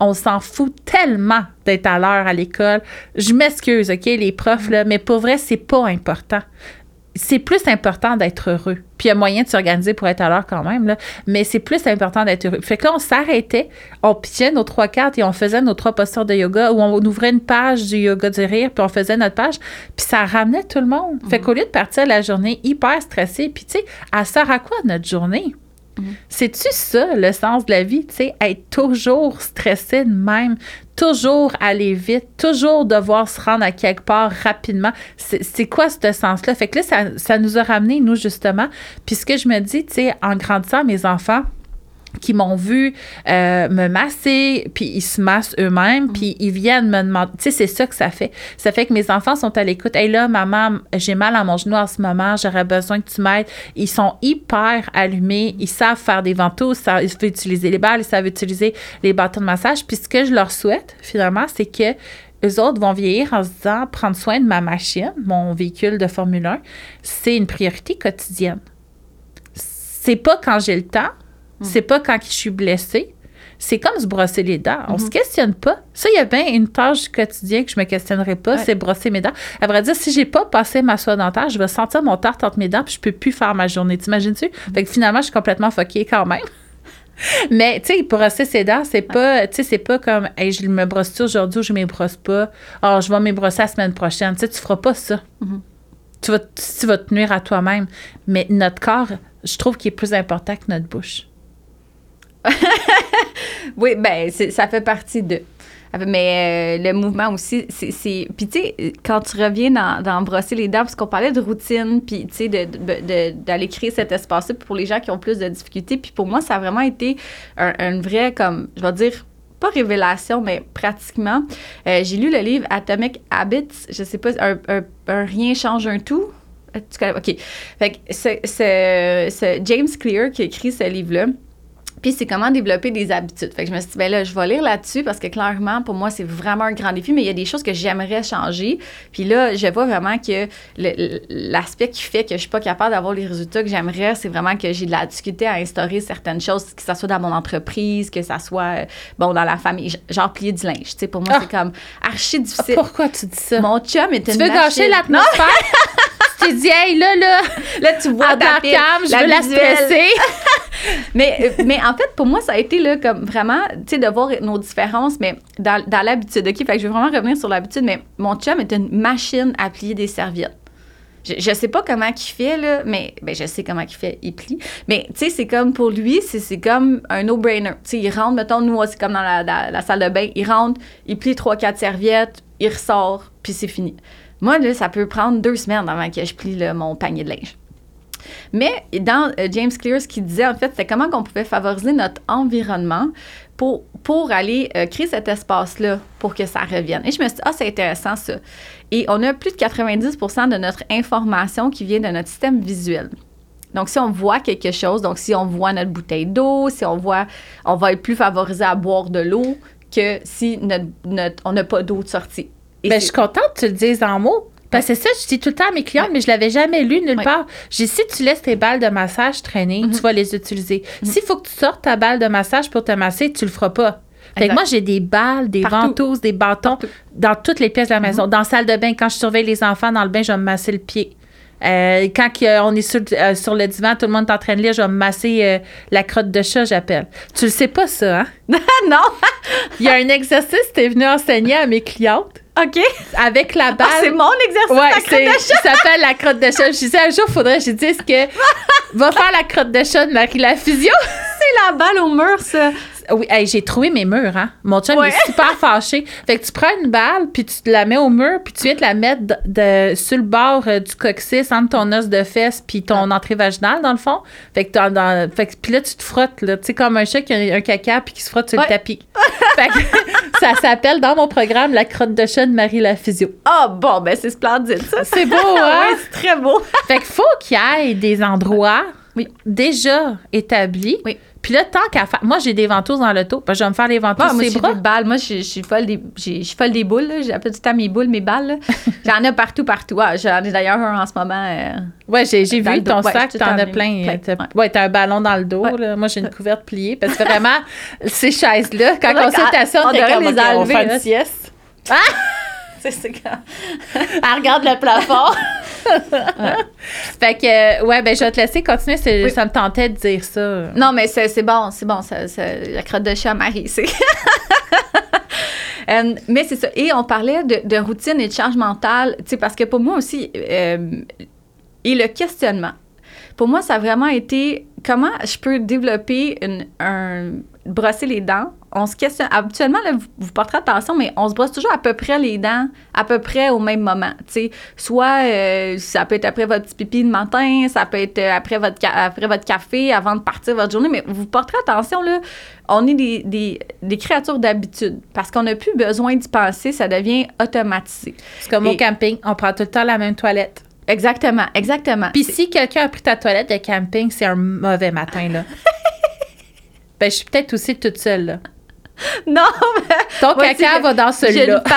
On s'en fout tellement d'être à l'heure à l'école. Je m'excuse, OK, les profs, là, mais pour vrai, c'est pas important c'est plus important d'être heureux. Puis il y a moyen de s'organiser pour être à l'heure quand même, là. mais c'est plus important d'être heureux. Fait que là, on s'arrêtait, on pitchait nos trois cartes et on faisait nos trois postures de yoga ou on ouvrait une page du yoga du rire, puis on faisait notre page, puis ça ramenait tout le monde. Fait qu'au lieu de partir la journée hyper stressée, puis tu sais, elle sert à quoi notre journée? C'est-tu ça, le sens de la vie, tu sais, être toujours stressé de même, toujours aller vite, toujours devoir se rendre à quelque part rapidement. C'est quoi ce sens-là? Fait que là, ça, ça nous a ramené, nous, justement. Puis ce que je me dis, tu sais, en grandissant, mes enfants, qui m'ont vu euh, me masser, puis ils se massent eux-mêmes, puis ils viennent me demander. Tu sais, c'est ça que ça fait. Ça fait que mes enfants sont à l'écoute. Hey là, maman, j'ai mal à mon genou en ce moment, j'aurais besoin que tu m'aides. Ils sont hyper allumés, ils savent faire des ventouses, ils savent utiliser les balles, ils savent utiliser les bâtons de massage. Puis ce que je leur souhaite, finalement, c'est que eux autres vont vieillir en se disant prendre soin de ma machine, mon véhicule de Formule 1, c'est une priorité quotidienne. C'est pas quand j'ai le temps, c'est pas quand je suis blessée. C'est comme se brosser les dents. On se questionne pas. Ça, il y a bien une tâche du quotidien que je me questionnerai pas, Ouais. c'est brosser mes dents. À vrai dire, si j'ai pas passé ma soie dentaire, je vais sentir mon tarte entre mes dents puis je peux plus faire ma journée. T'imagines-tu? Fait que finalement, je suis complètement foquée quand même. [laughs] Mais, tu sais, brosser ses dents, c'est pas, tu sais, c'est pas comme, hey, je me brosse aujourd'hui ou je me brosse pas? Oh, je vais me brosser la semaine prochaine. Tu sais, tu feras pas ça. tu, vas, tu vas te nuire à toi-même. Mais notre corps, je trouve qu'il est plus important que notre bouche. [laughs] Oui, ben, ça fait partie de. Mais euh, le mouvement aussi, c'est. Puis, tu sais, quand tu reviens dans, dans brosser les dents, parce qu'on parlait de routine, puis, tu sais, de- de- d'aller créer cet espace-là pour les gens qui ont plus de difficultés. Puis, pour moi, ça a vraiment été un, un vrai, comme, je vais dire, pas révélation, mais pratiquement. Euh, J'ai lu le livre Atomic Habits, je sais pas, un, un- rien change un tout. Tu connais? OK. Fait que ce James Clear qui a écrit ce livre-là, puis c'est comment développer des habitudes. Fait que je me suis dit, ben là, je vais lire là-dessus parce que clairement, pour moi, c'est vraiment un grand défi, mais il y a des choses que j'aimerais changer. Puis là, je vois vraiment que l'aspect qui fait que je suis pas capable d'avoir les résultats que j'aimerais, c'est vraiment que j'ai de la difficulté à instaurer certaines choses, que ça soit dans mon entreprise, que ça soit, euh, bon, dans la famille, genre plier du linge. Tu sais, pour moi, Ah. c'est comme archi Ah, difficile. Pourquoi tu dis ça? Mon chum est tu une veux gâcher l'atmosphère? [laughs] tu t'es dit, hey, là, là, Là, tu vois à ta cam, je veux la visuelle. stresser. [laughs] Mais, euh, mais en fait, pour moi, ça a été là, comme vraiment, tu sais, de voir nos différences, mais dans, dans l'habitude. OK? Fait que je vais vraiment revenir sur l'habitude, mais mon chum est une machine à plier des serviettes. Je, je sais pas comment il fait, là, mais ben, je sais comment il fait, il plie. Mais, tu sais, c'est comme pour lui, c'est c'est comme un no-brainer. Tu sais, il rentre, mettons, nous, c'est comme dans la, la- la salle de bain, il rentre, il plie trois, quatre serviettes, il ressort, puis c'est fini. Moi, là, ça peut prendre deux semaines avant que je plie mon panier de linge. Mais dans euh, James Clear, ce qu'il disait, en fait, c'est comment qu'on pouvait favoriser notre environnement pour, pour aller euh, créer cet espace-là pour que ça revienne. Et je me suis dit, ah, c'est intéressant ça. Et on a plus de 90% de notre information qui vient de notre système visuel. Donc, si on voit quelque chose, donc si on voit notre bouteille d'eau, si on voit, on va être plus favorisé à boire de l'eau que si notre- on n'a pas d'eau de sortie. Ben, je suis contente que tu le dises en mots. Parce que c'est ça, je dis tout le temps à mes clientes, Ouais. mais je l'avais jamais lu nulle Ouais. part. J'ai si tu laisses tes balles de massage traîner, Mhm. tu vas les utiliser. S'il faut que tu sortes ta balle de massage pour te masser, tu le feras pas. Fait que moi, j'ai des balles, des Partout. ventouses, des bâtons Partout. dans toutes les pièces de la maison. Dans la salle de bain, quand je surveille les enfants dans le bain, je vais me masser le pied. Euh, quand on est sur, euh, sur le divan, tout le monde est en train de lire, je vais me masser euh, la crotte de chat, j'appelle. Tu le sais pas, ça, hein? [laughs] non! Il y a un exercice que tu es venu enseigner à mes clientes OK. avec la balle. Ah, c'est mon exercice, Ouais, la crotte c'est, de chat. ça s'appelle la crotte de chat. Je disais un jour, faudrait que je dise que [laughs] va faire la crotte de chat de Marie la physio. C'est la balle au mur, ça. Oui, hey, j'ai trouvé mes murs, hein. Mon chum Ouais. est [laughs] super fâché. Fait que tu prends une balle, puis tu te la mets au mur, puis tu viens te la mettre de, de- sur le bord euh, du coccyx, entre ton os de fesse, puis ton entrée vaginale, dans le fond. Fait que, dans, fait que puis là, tu te frottes, là. Tu sais, comme un chat qui a un caca, puis qui se frotte sur Ouais. le tapis. [laughs] fait que [laughs] ça s'appelle dans mon programme la crotte de chat de Marie la physio. Ah, bon, ben c'est splendide, ça. C'est beau, hein? oui, c'est très beau. Fait qu'il faut qu'il y ait des endroits Oui. déjà établis. Oui. Puis là, tant qu'à faire. Moi, j'ai des ventouses dans l'auto. Que je vais me faire les ventouses Ah, moi, j'ai les des balles. Moi, je suis folle des, je suis folle des boules. J'appelle tout le temps mes boules, mes balles. [laughs] J'en ai partout, partout. Ah, J'en ai d'ailleurs un en ce moment. euh, Ouais, j'ai, vu ton Ouais, sac, t'en as plein. plein. T'as, Ouais. ouais, t'as un ballon dans le dos. Ouais. là. Moi, j'ai une couverte pliée. Parce que vraiment, [laughs] ces chaises-là, quand on s'est assis, on on les on va enlever, faire une sieste. c'est c'est quand- Elle regarde le plafond. [laughs] fait que, ouais, ben, je vais te laisser continuer. Oui. Ça me tentait de dire ça. Non, mais c'est c'est bon, c'est bon. ça- ça- la crotte de chat à Marie, c'est. [laughs] Euh, mais c'est ça. Et on parlait de, de routine et de charge mentale, tu sais, parce que pour moi aussi, euh, et le questionnement. Pour moi, ça a vraiment été comment je peux développer une, un. brosser les dents. On se questionne. Habituellement, là, vous, vous porterez attention, mais on se brosse toujours à peu près les dents, à peu près au même moment. Soit euh, ça peut être après votre petit pipi le matin, ça peut être euh, après votre, ca- après votre café, avant de partir votre journée, mais vous porterez attention, là, on est des, des, des créatures d'habitude. Parce qu'on n'a plus besoin d'y penser, ça devient automatisé. C'est comme au camping, on prend tout le temps la même toilette. Exactement, exactement. Puis si quelqu'un a pris ta toilette de camping, c'est un mauvais matin, là. [laughs] ben, je suis peut-être aussi toute seule, là. [laughs] Non, mais Ton Moi, caca va dans je celui-là. [laughs]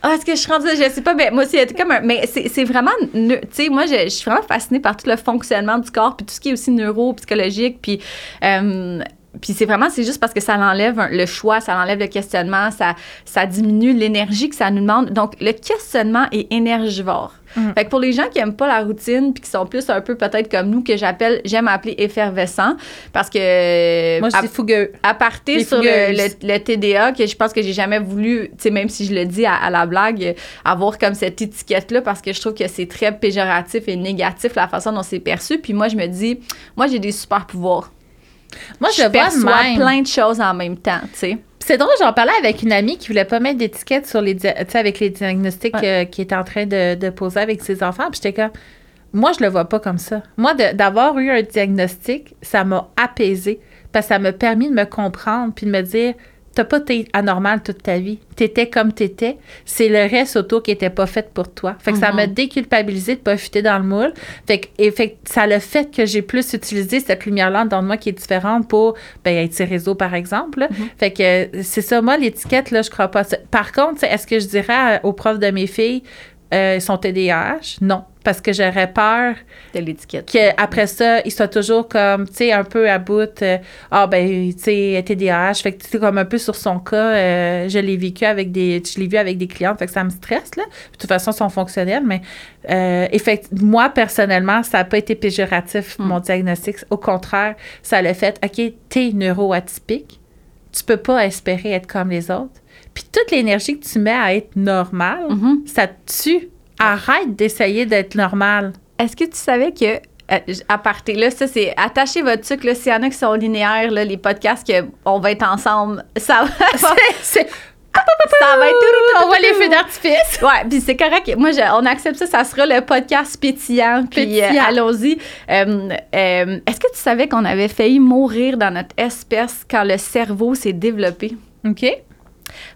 Ah, est-ce que je suis rendue? Je sais pas, mais moi aussi, c'est comme un. Mais c'est vraiment. Tu sais, moi, je, je suis vraiment fascinée par tout le fonctionnement du corps, puis tout ce qui est aussi neuropsychologique, puis. euh, puis c'est vraiment, c'est juste parce que ça enlève un- le choix, ça enlève le questionnement, ça, ça diminue l'énergie que ça nous demande. Donc, le questionnement est énergivore. Mhm. Fait que pour les gens qui aiment pas la routine, puis qui sont plus un peu peut-être comme nous, que j'appelle, j'aime appeler effervescent, parce que. Moi, je à- dis fougueux. à partir sur le, fougueuses. le- le TDA, que je pense que j'ai jamais voulu, tu sais, même si je le dis à, à la blague, euh, avoir comme cette étiquette-là, parce que je trouve que c'est très péjoratif et négatif la façon dont c'est perçu. Puis moi, je me dis, moi, j'ai des super pouvoirs. Moi, je, de perçois même. plein de choses en même temps, tu sais. C'est drôle, j'en parlais avec une amie qui voulait pas mettre d'étiquette sur les, avec les diagnostics Ouais. euh, qu'il était en train de, de poser avec ses enfants. Puis j'étais comme, moi, je le vois pas comme ça. Moi, d'avoir eu un diagnostic, ça m'a apaisé parce que ça m'a permis de me comprendre puis de me dire, t'as pas été anormal toute ta vie. T'étais comme t'étais. C'est le reste autour qui était pas fait pour toi. Fait que ça Mhm. m'a déculpabilisé de pas fitter dans le moule. Fait que, et fait que ça le fait que j'ai plus utilisé cette lumière-là dans moi qui est différente pour ben, être ses réseaux, par exemple. là. Fait que c'est ça, moi, l'étiquette, là, je crois pas. Par contre, est-ce que je dirais aux profs de mes filles, euh, sont TDAH? Non. Parce que j'aurais peur De l'étiquette. qu'après ça, ils soient toujours comme, tu sais, un peu à bout. euh, Ah, ben, tu sais, TDAH. Fait que tu sais, comme un peu sur son cas, euh, je l'ai vécu avec des. Je l'ai vu avec des clientes, fait que ça me stresse, là. De toute façon, ils sont fonctionnels, mais euh, effect- moi, personnellement, ça n'a pas été péjoratif, Mm. mon diagnostic. Au contraire, ça l'a fait, OK, t'es neuroatypique. Tu peux pas espérer être comme les autres. Puis toute l'énergie que tu mets à être normal, Mhm. ça te tue Arrête d'essayer d'être normal. Est-ce que tu savais que euh, à partir là, ça c'est attachez votre sucre là. S'il y en a qui sont linéaires, là, les podcasts que on va être ensemble, ça va. [laughs] C'est- ça va être On voit les feux d'artifice. [laughs] Ouais, puis c'est correct. Moi, je- on accepte ça. Ça sera le podcast pétillant. Puis euh, allons-y. Euh, euh, Est-ce que tu savais qu'on avait failli mourir dans notre espèce quand le cerveau s'est développé? OK.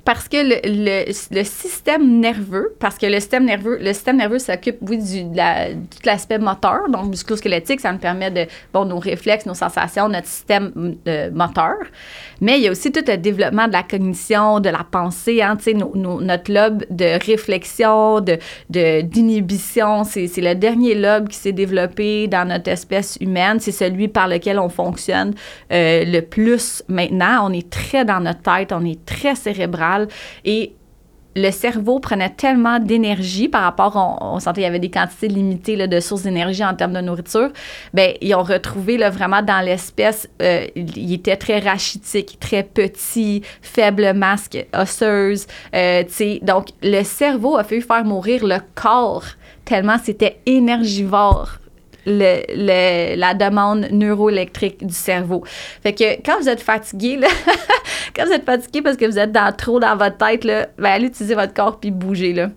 Parce que le, le- système nerveux, parce que le système nerveux, le système nerveux s'occupe, oui, de la- de tout l'aspect moteur, donc musculo-squelettique, ça nous permet de, bon, nos réflexes, nos sensations, notre système euh, moteur. Mais il y a aussi tout le développement de la cognition, de la pensée, hein, nos- notre lobe de réflexion, de- d'inhibition, c'est, c'est le dernier lobe qui s'est développé dans notre espèce humaine. C'est celui par lequel on fonctionne euh, le plus maintenant. On est très dans notre tête, on est très cérébral et le cerveau prenait tellement d'énergie par rapport, on, on sentait qu'il y avait des quantités limitées de sources d'énergie en termes de nourriture. Ben ils ont retrouvé là, vraiment dans l'espèce, euh, il était très rachitique, très petit, faible masque osseuse. euh, donc, le cerveau a fait faire mourir le corps tellement c'était énergivore. Le, le- la demande neuroélectrique du cerveau. Fait que quand vous êtes fatigué, là, [laughs] quand vous êtes fatigué parce que vous êtes dans, trop dans votre tête, là, ben, allez utiliser votre corps puis bougez. Là.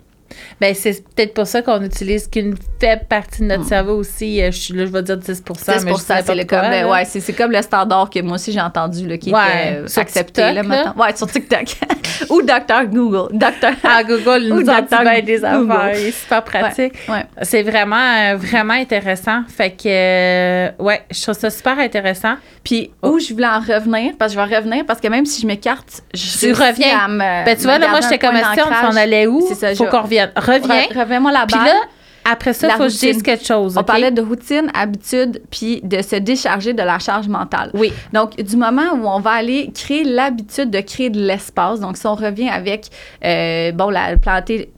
Ben, c'est peut-être pour ça qu'on utilise qu'une faible partie de notre cerveau aussi. Euh, Je, suis- là, je vais dire 10 C'est mais je pour dis ça, c'est le, n'importe comme, le- ouais, c'est, c'est comme le standard que moi aussi j'ai entendu là, qui Ouais, était euh, sur accepté TikTok, là, là. maintenant. Ouais, sur TikTok. [laughs] Ou Dr. Google. Dr. Ah, Google [laughs] Ou nous a dit des affaires. Il est super pratique. Ouais. C'est vraiment, euh, vraiment intéressant. Fait que, euh, ouais, je trouve ça super intéressant. Puis où je voulais en revenir, parce que je vais revenir, parce que même si je m'écarte, je Tu reviens. à me- Ben, tu vois, là, moi, j'étais comme si on allait où? C'est ça, Faut qu'on revienne. Reviens. Re- Reviens-moi la Puis balle. là, après ça, il faut que je dise routine. quelque chose. On parlait de routine, habitude, puis de se décharger de la charge mentale. Oui. Donc, du moment où on va aller créer l'habitude de créer de l'espace, donc si on revient avec, euh, bon, la, planter...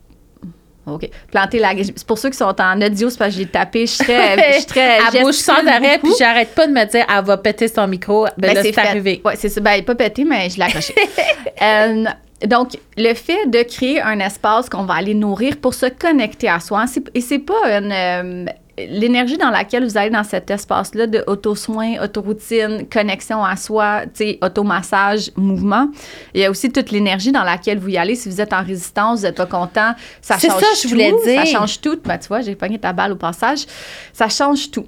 OK. Planter la... C'est pour ceux qui sont en audio, c'est parce que j'ai tapé, je suis très... [laughs] Je suis très Elle bouge sans arrêt, puis j'arrête pas de me dire, elle va péter son micro. Ben, Ben, là, c'est arrivé. Ouais, c'est ça. Ben, pas pété, mais je l'ai accroché. [laughs] Euh, donc, le fait de créer un espace qu'on va aller nourrir pour se connecter à soi, c'est- et c'est pas une. euh, L'énergie dans laquelle vous allez dans cet espace-là de auto-soin, auto-routine, connexion à soi, tu sais, automassage, mouvement. Il y a aussi toute l'énergie dans laquelle vous y allez. Si vous êtes en résistance, vous n'êtes pas content, ça C'est change ça, je tout. voulais Ça dire. change tout. Ben, tu vois, j'ai pogné ta balle au passage. Ça change tout.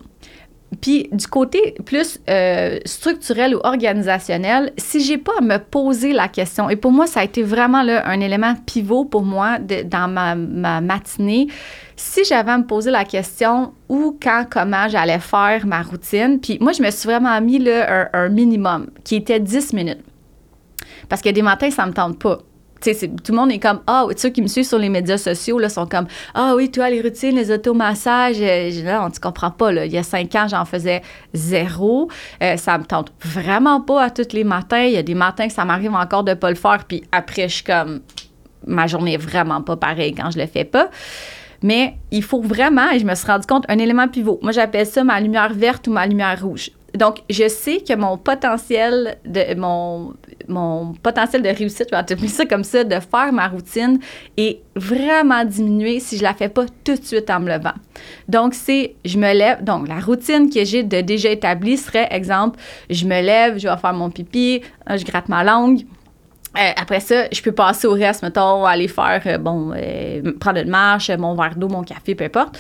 Puis du côté plus euh, structurel ou organisationnel, si j'ai pas à me poser la question, et pour moi, ça a été vraiment là, un élément pivot pour moi dans ma, ma matinée, si j'avais à me poser la question où, quand, comment j'allais faire ma routine, puis moi, je me suis vraiment mis là, un, minimum qui était 10 minutes. Parce que des matins, ça me tente pas. Tout le monde est comme ah ceux qui me suivent sur les médias sociaux là sont comme ah oui toi les routines les automassages euh, là on tu comprends pas il y a cinq ans j'en faisais zéro Euh, ça me tente vraiment pas à tous les matins il y a des matins que ça m'arrive encore de pas le faire puis après je suis comme ma journée est vraiment pas pareille quand je le fais pas mais il faut vraiment, et je me suis rendu compte, un élément pivot. Moi, j'appelle ça ma lumière verte ou ma lumière rouge. Donc, je sais que mon potentiel de mon, mon potentiel de réussite, je vais appeler ça comme ça, de faire ma routine est vraiment diminué si je la fais pas tout de suite en me levant. Donc, c'est, je me lève, donc la routine que j'ai de déjà établie serait, exemple, je me lève, je vais faire mon pipi, euh, je gratte ma langue, euh, après ça, je peux passer au reste, mettons, aller faire, euh, bon, euh, prendre une marche, mon verre d'eau, mon café, peu importe.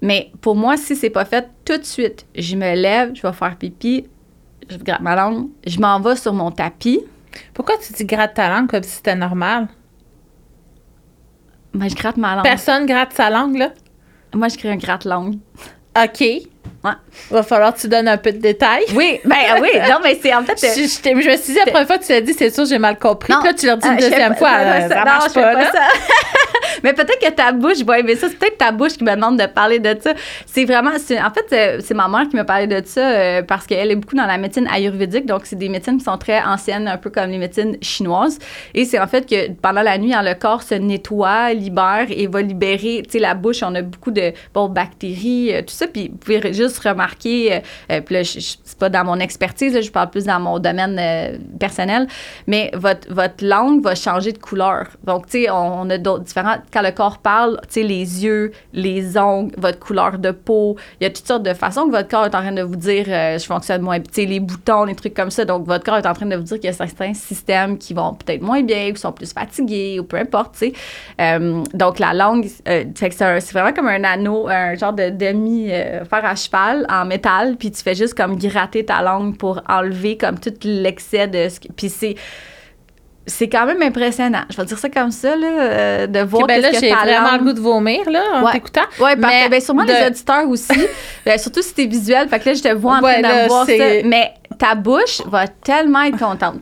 Mais pour moi, si c'est pas fait tout de suite, je me lève, je vais faire pipi, je gratte ma langue, je m'en vais sur mon tapis, Pourquoi tu dis gratte ta langue comme si c'était normal? ben, je gratte ma langue. Personne gratte sa langue, là? Moi, je crée un gratte-langue. OK. Ouais. Va falloir que tu donnes un peu de détails. Oui, ben oui, [laughs] non, mais c'est en fait... Je, je t'ai- je me suis dit, la première fois que tu l'as dit, c'est sûr, j'ai mal compris. Non. Puis là, tu leur dis Ah, une fais deuxième fois, euh, ça. ça Non, marche je pas, pas là. ça. [laughs] Mais peut-être que ta bouche, ouais, mais ça, c'est peut-être ta bouche qui me demande de parler de ça. C'est vraiment, c'est- en fait, c'est- c'est ma mère qui me parlait de ça euh, parce qu'elle est beaucoup dans la médecine ayurvédique. Donc, c'est des médecines qui sont très anciennes, un peu comme les médecines chinoises. Et c'est en fait que pendant la nuit, hein, le corps se nettoie, libère et va libérer, tu sais, la bouche, on a beaucoup de, bon, bactéries, euh, tout ça. Puis, vous pouvez juste remarquer, euh, euh, puis là, c'est pas dans mon expertise, là, je parle plus dans mon domaine euh, personnel, mais votre, votre langue va changer de couleur. Donc, tu sais, on, on a d'autres différents quand le corps parle, tu sais, les yeux, les ongles, votre couleur de peau, il y a toutes sortes de façons que votre corps est en train de vous dire euh, je fonctionne moins, tu sais, les boutons, les trucs comme ça. Donc, votre corps est en train de vous dire qu'il y a certains systèmes qui vont peut-être moins bien, qui sont plus fatigués ou peu importe, tu sais. Euh, donc, la langue, euh, c'est vraiment comme un anneau, un genre de demi-fer à cheval en métal, puis tu fais juste comme gratter ta langue pour enlever comme tout l'excès de ce Puis c'est c'est quand même impressionnant. Je vais dire ça comme ça, là, euh, de voir Ok, ben qu'est-ce que j'ai vraiment le goût de vomir, là, en Ouais. t'écoutant. Oui, parfait. Mais Ben, sûrement de- les auditeurs aussi. [laughs] Ben, surtout si t'es visuel. Fait que là, je te vois en Ouais, train de voir ça. Mais ta bouche va tellement être contente.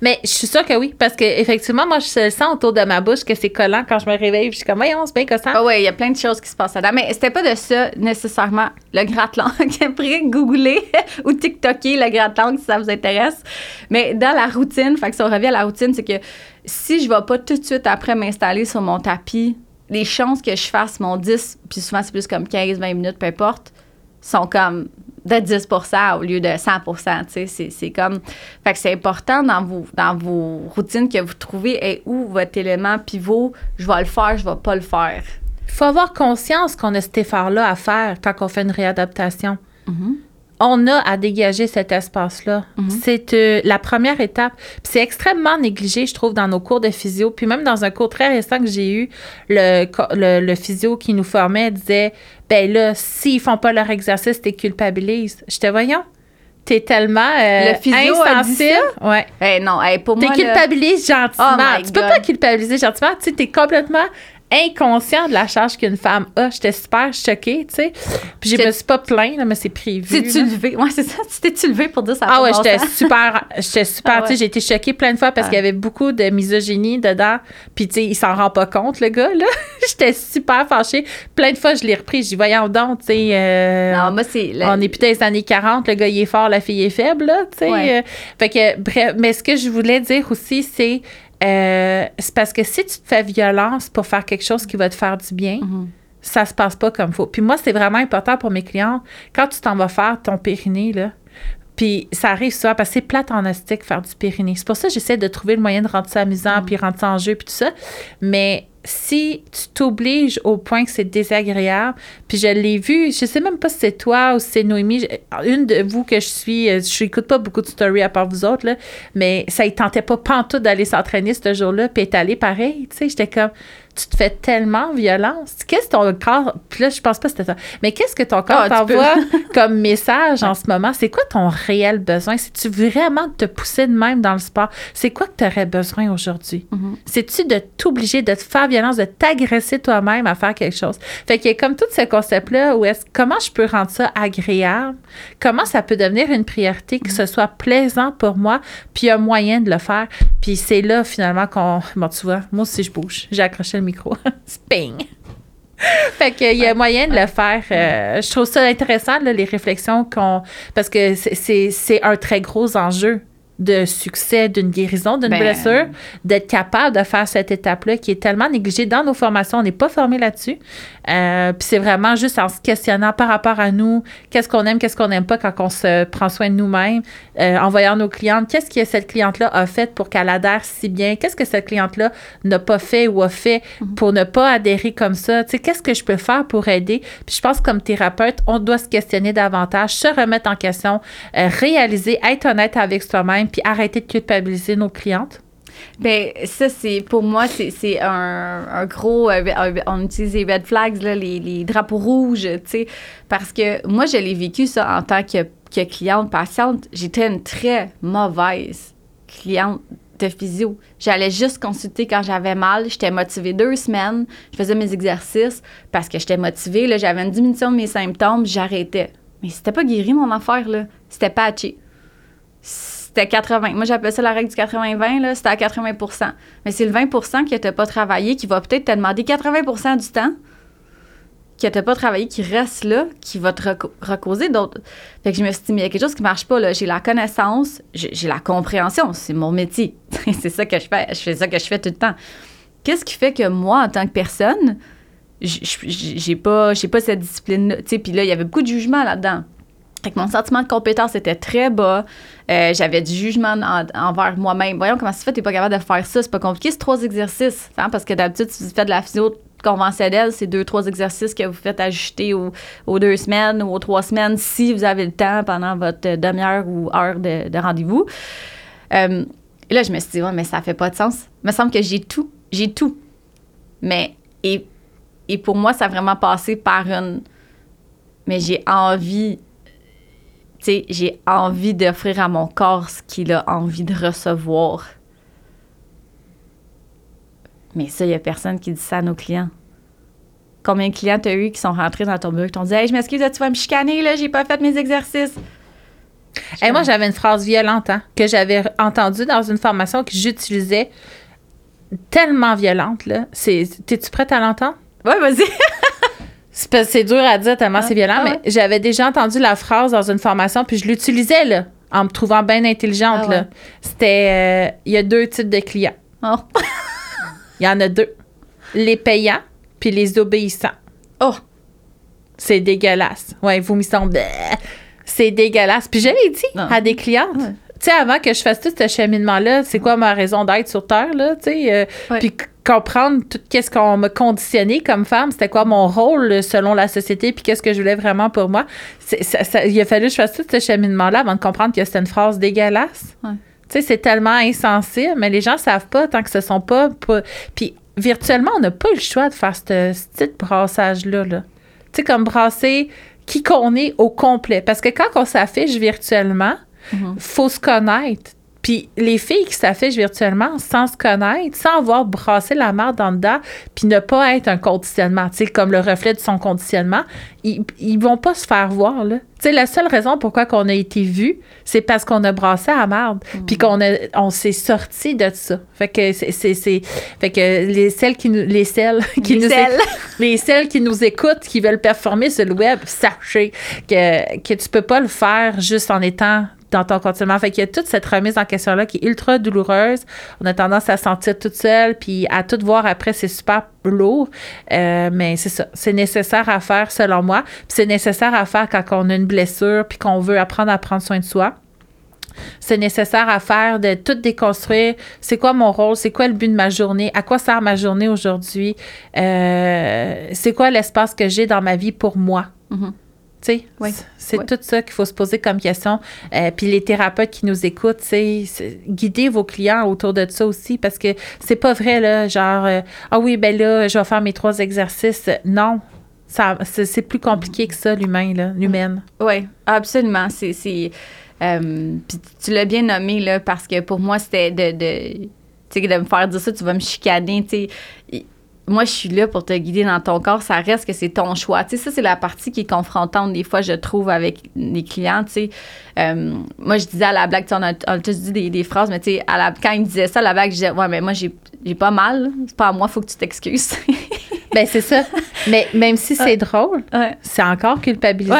Mais je suis sûre que oui, parce que effectivement, moi, je sens autour de ma bouche que c'est collant quand je me réveille. Je suis comme, voyons, c'est bien gossant. Ah ouais, il y a plein de choses qui se passent là-dedans. Mais c'était pas de ça nécessairement le gratte-langue. [laughs] Après, googlez [laughs] ou TikToker le gratte-langue si ça vous intéresse. Mais dans la routine, fait que si on revient à la routine, c'est que si je vais pas tout de suite après m'installer sur mon tapis, les chances que je fasse mon 10, puis souvent c'est plus comme 15, 20 minutes, peu importe, sont comme de 10 au lieu de 100 tu sais, c'est, c'est comme... Fait que c'est important dans vos, dans vos routines que vous trouvez est où votre élément pivot, je vais le faire, je vais pas le faire. Il faut avoir conscience qu'on a cet effort-là à faire quand on fait une réadaptation. Mhm. On a à dégager cet espace-là. C'est euh, la première étape. C'est extrêmement négligé, je trouve, dans nos cours de physio. Puis même dans un cours très récent que j'ai eu, le, le, le physio qui nous formait disait Ben là, s'ils font pas leur exercice, t'es culpabilises. J'étais, voyons, t'es tellement euh, Le physio insensible. Ouais. Eh non, eh, pour T'es moi, là- culpabilises gentiment. Oh tu peux God. pas culpabiliser gentiment. Tu t'es complètement inconscient de la charge qu'une femme a. J'étais super choquée, tu sais. Puis je me suis pas plainte, mais c'est prévu. T'es-tu là. levé? Ouais, c'est ça. Tu t'es-tu levé pour dire ça? Ah ouais, j'étais super, j'étais super, Ah tu sais, ouais. j'ai été choquée plein de fois parce Ah. qu'il y avait beaucoup de misogynie dedans, puis tu sais, il s'en rend pas compte, le gars, là. [laughs] j'étais super fâchée. Plein de fois, je l'ai repris, je dis, voyons donc, tu sais, euh, Non, moi, c'est. on est dans les années 40, le gars il est fort, la fille est faible, là, tu sais. Ouais. euh, fait que, bref, mais ce que je voulais dire aussi, c'est, euh, c'est parce que si tu te fais violence pour faire quelque chose qui va te faire du bien, Mhm. ça se passe pas comme faut. Puis moi, c'est vraiment important pour mes clients, quand tu t'en vas faire ton périnée, là, puis ça arrive souvent parce que c'est plate en astique faire du périnée. C'est pour ça que j'essaie de trouver le moyen de rendre ça amusant, puis rendre ça en jeu, puis tout ça. Mais si tu t'obliges au point que c'est désagréable, puis je l'ai vu, je sais même pas si c'est toi ou si c'est Noémie, une de vous que je suis, euh, je n'écoute pas beaucoup de stories à part vous autres, là, mais ça ne tentait pas pantoute d'aller s'entraîner ce jour-là, puis être allé pareil, tu sais, j'étais comme, tu te fais tellement violence. Qu'est-ce que ton corps, puis là, je pense pas que c'était ça, mais qu'est-ce que ton corps Ah, tu t'envoie [laughs] comme message en ce moment? C'est quoi ton réel besoin? C'est-tu vraiment de te pousser de même dans le sport? C'est quoi que tu aurais besoin aujourd'hui? Mhm. C'est-tu de t'obliger de te faire violence, de t'agresser toi-même à faire quelque chose? Fait qu'il y a comme tout ce concept-là où est-ce comment je peux rendre ça agréable? Comment ça peut devenir une priorité, que ce soit plaisant pour moi, puis il y a moyen de le faire? Puis c'est là finalement qu'on. Bon, tu vois, moi aussi je bouge. J'ai accroché le micro. [laughs] Sping! Fait qu'il y a moyen de le faire. Euh, je trouve ça intéressant, là, les réflexions qu'on. Parce que c'est un très gros enjeu de succès d'une guérison, d'une Ben- blessure, d'être capable de faire cette étape-là qui est tellement négligée dans nos formations. On n'est pas formé là-dessus. Euh, Puis c'est vraiment juste en se questionnant par rapport à nous, qu'est-ce qu'on aime, qu'est-ce qu'on n'aime pas quand on se prend soin de nous-mêmes, euh, en voyant nos clientes, qu'est-ce que cette cliente-là a fait pour qu'elle adhère si bien, qu'est-ce que cette cliente-là n'a pas fait ou a fait pour ne pas adhérer comme ça, tu sais, qu'est-ce que je peux faire pour aider? Puis je pense que comme thérapeute, on doit se questionner davantage, se remettre en question, euh, réaliser, être honnête avec soi-même, puis arrêter de culpabiliser nos clientes? Ben, ça, c'est pour moi, c'est un, un gros. euh, un- on utilise les red flags, là, les, les drapeaux rouges, tu sais. Parce que moi, je l'ai vécu, ça, en tant que, que cliente, patiente. J'étais une très mauvaise cliente de physio. J'allais juste consulter quand j'avais mal. J'étais motivée deux semaines. Je faisais mes exercices parce que j'étais motivée. J'avais une diminution de mes symptômes. J'arrêtais. Mais c'était pas guéri, mon affaire, là. C'était patché. C'était 80. Moi, j'appelle ça la règle du 80-20, là. C'était à 80% Mais c'est le 20% que tu pas travaillé qui va peut-être te demander 80% du temps que tu pas travaillé, qui reste là, qui va te recauser d'autres. Fait que je me suis dit, mais il y a quelque chose qui marche pas, là. J'ai la connaissance, j'ai la compréhension. C'est mon métier. [laughs] c'est ça que je fais. Je fais ça que je fais tout le temps. Qu'est-ce qui fait que moi, en tant que personne, j'ai pas, j'ai pas cette discipline-là? Puis là, il y avait beaucoup de jugement là-dedans. Fait que mon sentiment de compétence était très bas. Euh, j'avais du jugement en- envers moi-même. Voyons comment ça se fait, t'es pas capable de faire ça. C'est pas compliqué, c'est trois exercices. hein, parce que d'habitude, si tu fais de la physio conventionnelle, c'est deux, trois exercices que vous faites ajuster aux, deux semaines ou aux trois semaines si vous avez le temps pendant votre euh, demi-heure ou heure de, de rendez-vous. Euh, et là, je me suis dit, ouais, mais ça fait pas de sens. Il me semble que j'ai tout. J'ai tout. Mais, et, et pour moi, ça a vraiment passé par une. Mais j'ai envie. J'ai envie d'offrir à mon corps ce qu'il a envie de recevoir. Mais ça, il n'y a personne qui dit ça à nos clients. Combien de clients t'as eu qui sont rentrés dans ton bureau et t'ont dit Hey, je m'excuse, tu vas me chicaner, là, j'ai pas fait mes exercices? Et moi, j'avais une phrase violente hein, que j'avais entendue dans une formation que j'utilisais tellement violente. là. C'est, t'es-tu prête à l'entendre? Ouais, vas-y. [laughs] C'est, dur à dire tellement Ah, c'est violent, ah mais ouais? j'avais déjà entendu la phrase dans une formation, puis je l'utilisais là, en me trouvant bien intelligente. Ah ouais. là. C'était euh, il y a deux types de clients. Oh. [laughs] Il y en a deux. Les payants, puis les obéissants. oh. C'est dégueulasse. Ouais, vomissant. bleh. C'est dégueulasse. Puis je l'ai dit Non. à des clientes. Ouais. Tu sais, avant que je fasse tout ce cheminement-là, c'est quoi ma raison d'être sur Terre, là, tu sais? euh. Puis comprendre tout qu'est-ce qu'on m'a conditionné comme femme, c'était quoi mon rôle euh, selon la société, puis qu'est-ce que je voulais vraiment pour moi. C'est- ça- ça- il a fallu que je fasse tout ce cheminement-là avant de comprendre que c'était une phrase dégueulasse. Tu sais, c'est tellement insensible, mais les gens savent pas tant que ce sont pas. pas- puis virtuellement, on n'a pas eu le choix de faire ce ce petit brassage-là. Là. Tu sais, comme brasser qui qu'on est au complet. Parce que quand on s'affiche virtuellement, Mhm. faut se connaître. Puis les filles qui s'affichent virtuellement sans se connaître, sans avoir brassé la marde en dedans, puis ne pas être un conditionnement, tu sais, comme le reflet de son conditionnement, ils, ils vont pas se faire voir, là. Tu sais, la seule raison pourquoi qu'on a été vu, c'est parce qu'on a brassé la marde, puis qu'on a, on s'est sorti de ça. Fait que c'est, fait que les celles qui nous, les celles [laughs] qui Les nous celles. les celles qui nous écoutent, qui veulent performer sur le web, sachez que, que tu peux pas le faire juste en étant ton continuellement. Fait qu'il y a toute cette remise en question-là qui est ultra douloureuse. On a tendance à se sentir toute seule, puis à tout voir après, c'est super lourd. Euh, mais c'est ça. C'est nécessaire à faire, selon moi. C'est nécessaire à faire quand on a une blessure, puis qu'on veut apprendre à prendre soin de soi. C'est nécessaire à faire de tout déconstruire. C'est quoi mon rôle? C'est quoi le but de ma journée? À quoi sert ma journée aujourd'hui? Euh, c'est quoi l'espace que j'ai dans ma vie pour moi? Mhm. Sais, Oui. c'est Oui. tout ça qu'il faut se poser comme question. Euh, puis les thérapeutes qui nous écoutent, c'est- guidez vos clients autour de ça aussi parce que c'est pas vrai, là, genre, euh, ah oui, ben là, je vais faire mes trois exercices. Non, ça, c'est c'est plus compliqué que ça, l'humain, là, l'humaine. Oui, absolument. C'est. c'est, euh, puis tu l'as bien nommé, là, parce que pour moi, c'était de. de de me faire dire ça, tu vas me chicaner, tu sais. Moi, je suis là pour te guider dans ton corps. Ça reste que c'est ton choix. Tu sais, ça, c'est la partie qui est confrontante, des fois, je trouve, avec les clients, tu sais. Euh, moi, je disais à la blague, tu sais, on a, on a tous dit des, des phrases, mais tu sais, à la- quand il me disait ça, à la blague, je disais, ouais, mais moi, j'ai j'ai pas mal. C'est pas à moi, faut que tu t'excuses. [laughs] Ben, c'est ça. Mais même si c'est drôle, ouais. c'est encore culpabilisant.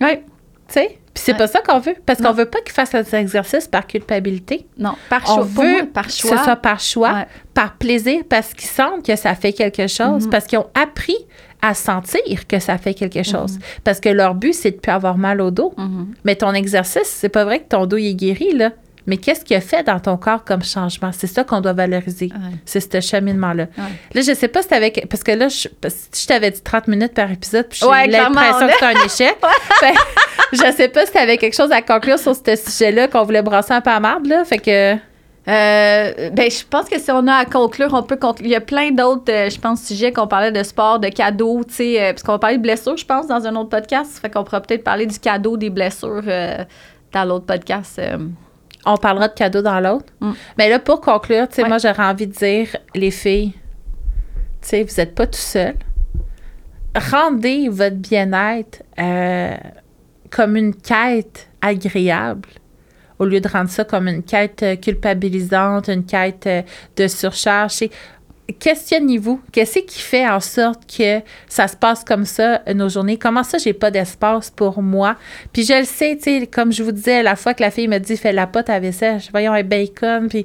Ouais. Ouais. Tu sais? Puis c'est Ouais. pas ça qu'on veut. Parce qu'on veut pas qu'ils fassent les exercices par culpabilité. Non, par On choix. Pour veut moi, par que choix. ce soit par choix, Ouais. par plaisir, parce qu'ils sentent que ça fait quelque chose, Mhm. parce qu'ils ont appris à sentir que ça fait quelque chose. Mhm. Parce que leur but, c'est de plus avoir mal au dos. Mhm. Mais ton exercice, c'est pas vrai que ton dos il est guéri, là. Mais qu'est-ce qu'il a fait dans ton corps comme changement? C'est ça qu'on doit valoriser. Ouais. C'est ce cheminement-là. Ouais. Là, je sais pas si t'avais... Parce que là, je, je t'avais dit 30 minutes par épisode, puis j'ai Ouais, l'impression on que c'est un échec. [laughs] Fait- je sais pas si t'avais quelque chose à conclure sur ce sujet-là qu'on voulait brasser un peu à marde, là. Fait que... Euh, ben, je pense que si on a à conclure, on peut conclure. Il y a plein d'autres, euh, je pense, sujets qu'on parlait de sport, de cadeaux, tu sais, euh, parce qu'on va parler de blessures, je pense, dans un autre podcast. Fait qu'on pourra peut-être parler du cadeau des blessures euh, dans l'autre podcast. On parlera de cadeaux dans l'autre. Mm. Mais là, pour conclure, tu sais, Ouais. moi, j'aurais envie de dire, les filles, tu sais, vous n'êtes pas tout seul. Rendez votre bien-être euh, comme une quête agréable au lieu de rendre ça comme une quête euh, culpabilisante, une quête euh, de surcharge. Questionnez-vous? Qu'est-ce qui fait en sorte que ça se passe comme ça, nos journées? Comment ça, j'ai pas d'espace pour moi? Puis je le sais, tu sais, comme je vous disais, la fois que la fille me dit, fais la pote à vaisselle, voyons, un bacon. Puis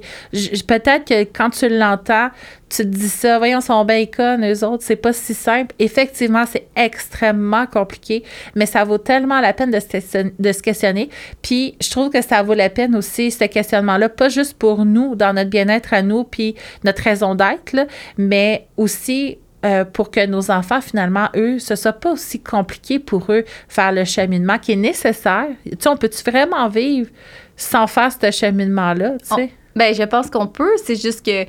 peut-être que quand tu l'entends, tu te dis ça, voyons, son bacon, eux autres, c'est pas si simple. Effectivement, c'est extrêmement compliqué, mais ça vaut tellement la peine de se, de se questionner. Puis je trouve que ça vaut la peine aussi, ce questionnement-là, pas juste pour nous, dans notre bien-être à nous, puis notre raison d'être, mais aussi euh, pour que nos enfants, finalement, eux, ce soit pas aussi compliqué pour eux faire le cheminement qui est nécessaire. Tu sais, on peut-tu vraiment vivre sans faire ce cheminement-là, tu sais? ben, je pense qu'on peut. C'est juste que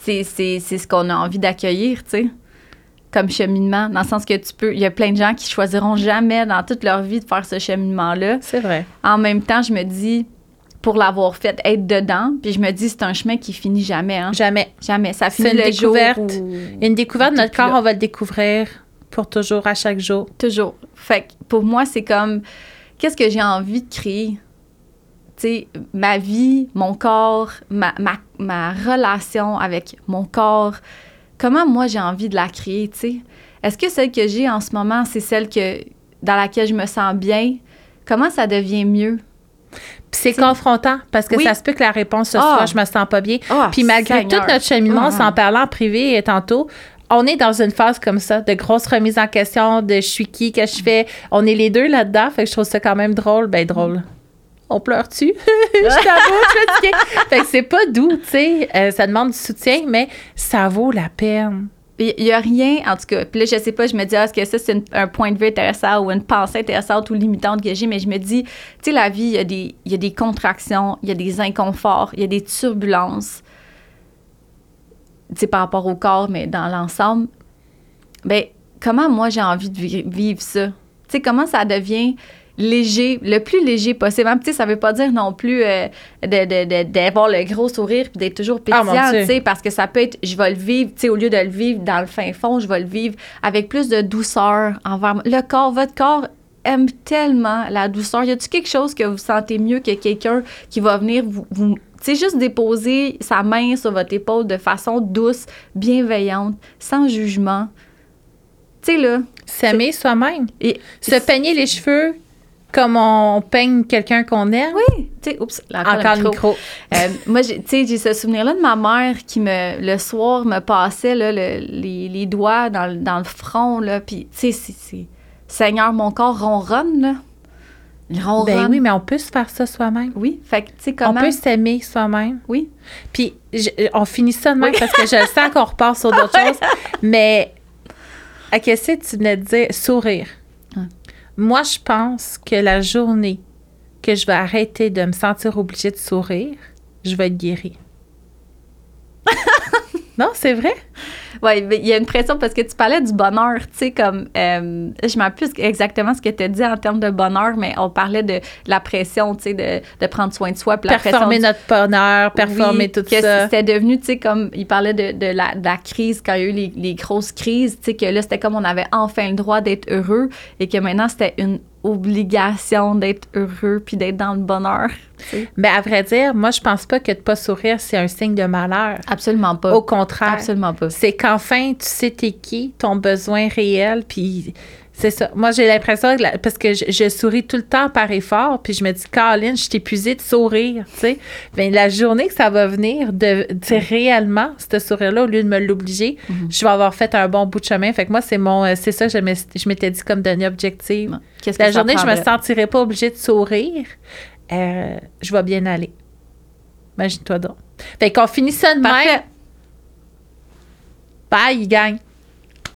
c'est ce qu'on a envie d'accueillir, tu sais, comme cheminement. Dans le sens que tu peux. Il y a plein de gens qui choisiront jamais dans toute leur vie de faire ce cheminement-là. C'est vrai. En même temps, je me dis, pour l'avoir fait, être dedans. Puis je me dis, c'est un chemin qui finit jamais. Hein? Jamais. Jamais. Ça finit une le découverte. Une découverte, notre corps, on va le découvrir pour toujours, à chaque jour. Toujours. Fait que pour moi, c'est comme, qu'est-ce que j'ai envie de créer? Sais, ma vie, mon corps, ma, ma, ma relation avec mon corps, comment moi j'ai envie de la créer, tu sais? Est-ce que celle que j'ai en ce moment, c'est celle que, dans laquelle je me sens bien? Comment ça devient mieux? c'est confrontant parce que ça se peut que la réponse ce ah. soit je me sens pas bien. Ah, Puis malgré tout notre cheminement, ah. sans parler en privé et tantôt, on est dans une phase comme ça, de grosse remise en question, de je suis qui, que je fais? On est les deux là-dedans, fait que je trouve ça quand même drôle. Ben drôle. On pleure-tu? [laughs] je t'avoue, je suis Fait que c'est pas doux, tu sais. Euh, ça demande du soutien, mais ça vaut la peine. Il n'y a rien, en tout cas. Puis là, je sais pas, je me dis, ah, est-ce que ça, c'est un point de vue intéressant ou une pensée intéressante ou limitante que j'ai, mais je me dis, tu sais, la vie, il y, a des, contractions, il y a des inconforts, il y a des turbulences, tu sais, par rapport au corps, mais dans l'ensemble. Ben, comment moi j'ai envie de vivre ça? Tu sais, comment ça devient léger, le plus léger possible. Hein, ça veut pas dire non plus euh, d'avoir le gros sourire puis d'être toujours ah, pétillant, parce que ça peut être, je vais le vivre, au lieu de le vivre dans le fin fond, je vais le vivre avec plus de douceur envers le corps. Votre corps aime tellement la douceur. Y a-t-il quelque chose que vous sentez mieux que quelqu'un qui va venir vous, vous juste déposer sa main sur votre épaule de façon douce, bienveillante, sans jugement? Tu sais, là. S'aimer soi-même. Et se peigner les cheveux comme on peigne quelqu'un qu'on aime. Oui, tu sais, oups, encore, le micro. Euh, moi, tu sais, j'ai ce souvenir-là de ma mère qui, me, le soir, me passait là, les, doigts dans, le front, là, puis, tu sais, c'est... Seigneur, mon corps ronronne, là. Il ronronne. Ben oui, mais on peut se faire ça soi-même. Oui, fait que, tu sais, comment... On peut s'aimer soi-même. Oui. Puis, on finit ça de même parce que je sens qu'on repart sur d'autres [laughs] choses, mais... À qu'est-ce que tu venais de dire? Sourire. Moi, je pense que la journée que je vais arrêter de me sentir obligée de sourire, je vais être guérie. [laughs] non, c'est vrai? Oui, il y a une pression parce que tu parlais du bonheur, tu sais, comme, euh, je ne plus exactement ce que tu as dit en termes de bonheur, mais on parlait de la pression, tu sais, de, de, prendre soin de soi. performer notre bonheur, performer tout ça. C'était devenu, tu sais, comme, il parlait de, de, la, de, la, crise, quand il y a eu les, les grosses crises, tu sais, que là, c'était comme on avait enfin le droit d'être heureux et que maintenant, c'était une obligation d'être heureux puis d'être dans le bonheur. Mais ben, à vrai dire, moi, je pense pas que de pas sourire, c'est un signe de malheur. Absolument pas. Au contraire. Absolument pas. C'est qu'enfin, tu sais t'es qui, ton besoin réel, puis c'est ça. Moi, j'ai l'impression, que parce que je, souris tout le temps par effort, puis je me dis, Caroline, je suis épuisée de sourire, tu sais. Bien, la journée que ça va venir, de, réellement, ce sourire-là, au lieu de me l'obliger, mhm. je vais avoir fait un bon bout de chemin. Fait que moi, c'est mon, euh, c'est ça que je m'étais dit comme données objective. La journée que je me sentirais pas obligée de sourire, euh, je vais bien aller. Imagine-toi donc. Fait qu'on finit ça de même. Bye, il gagne.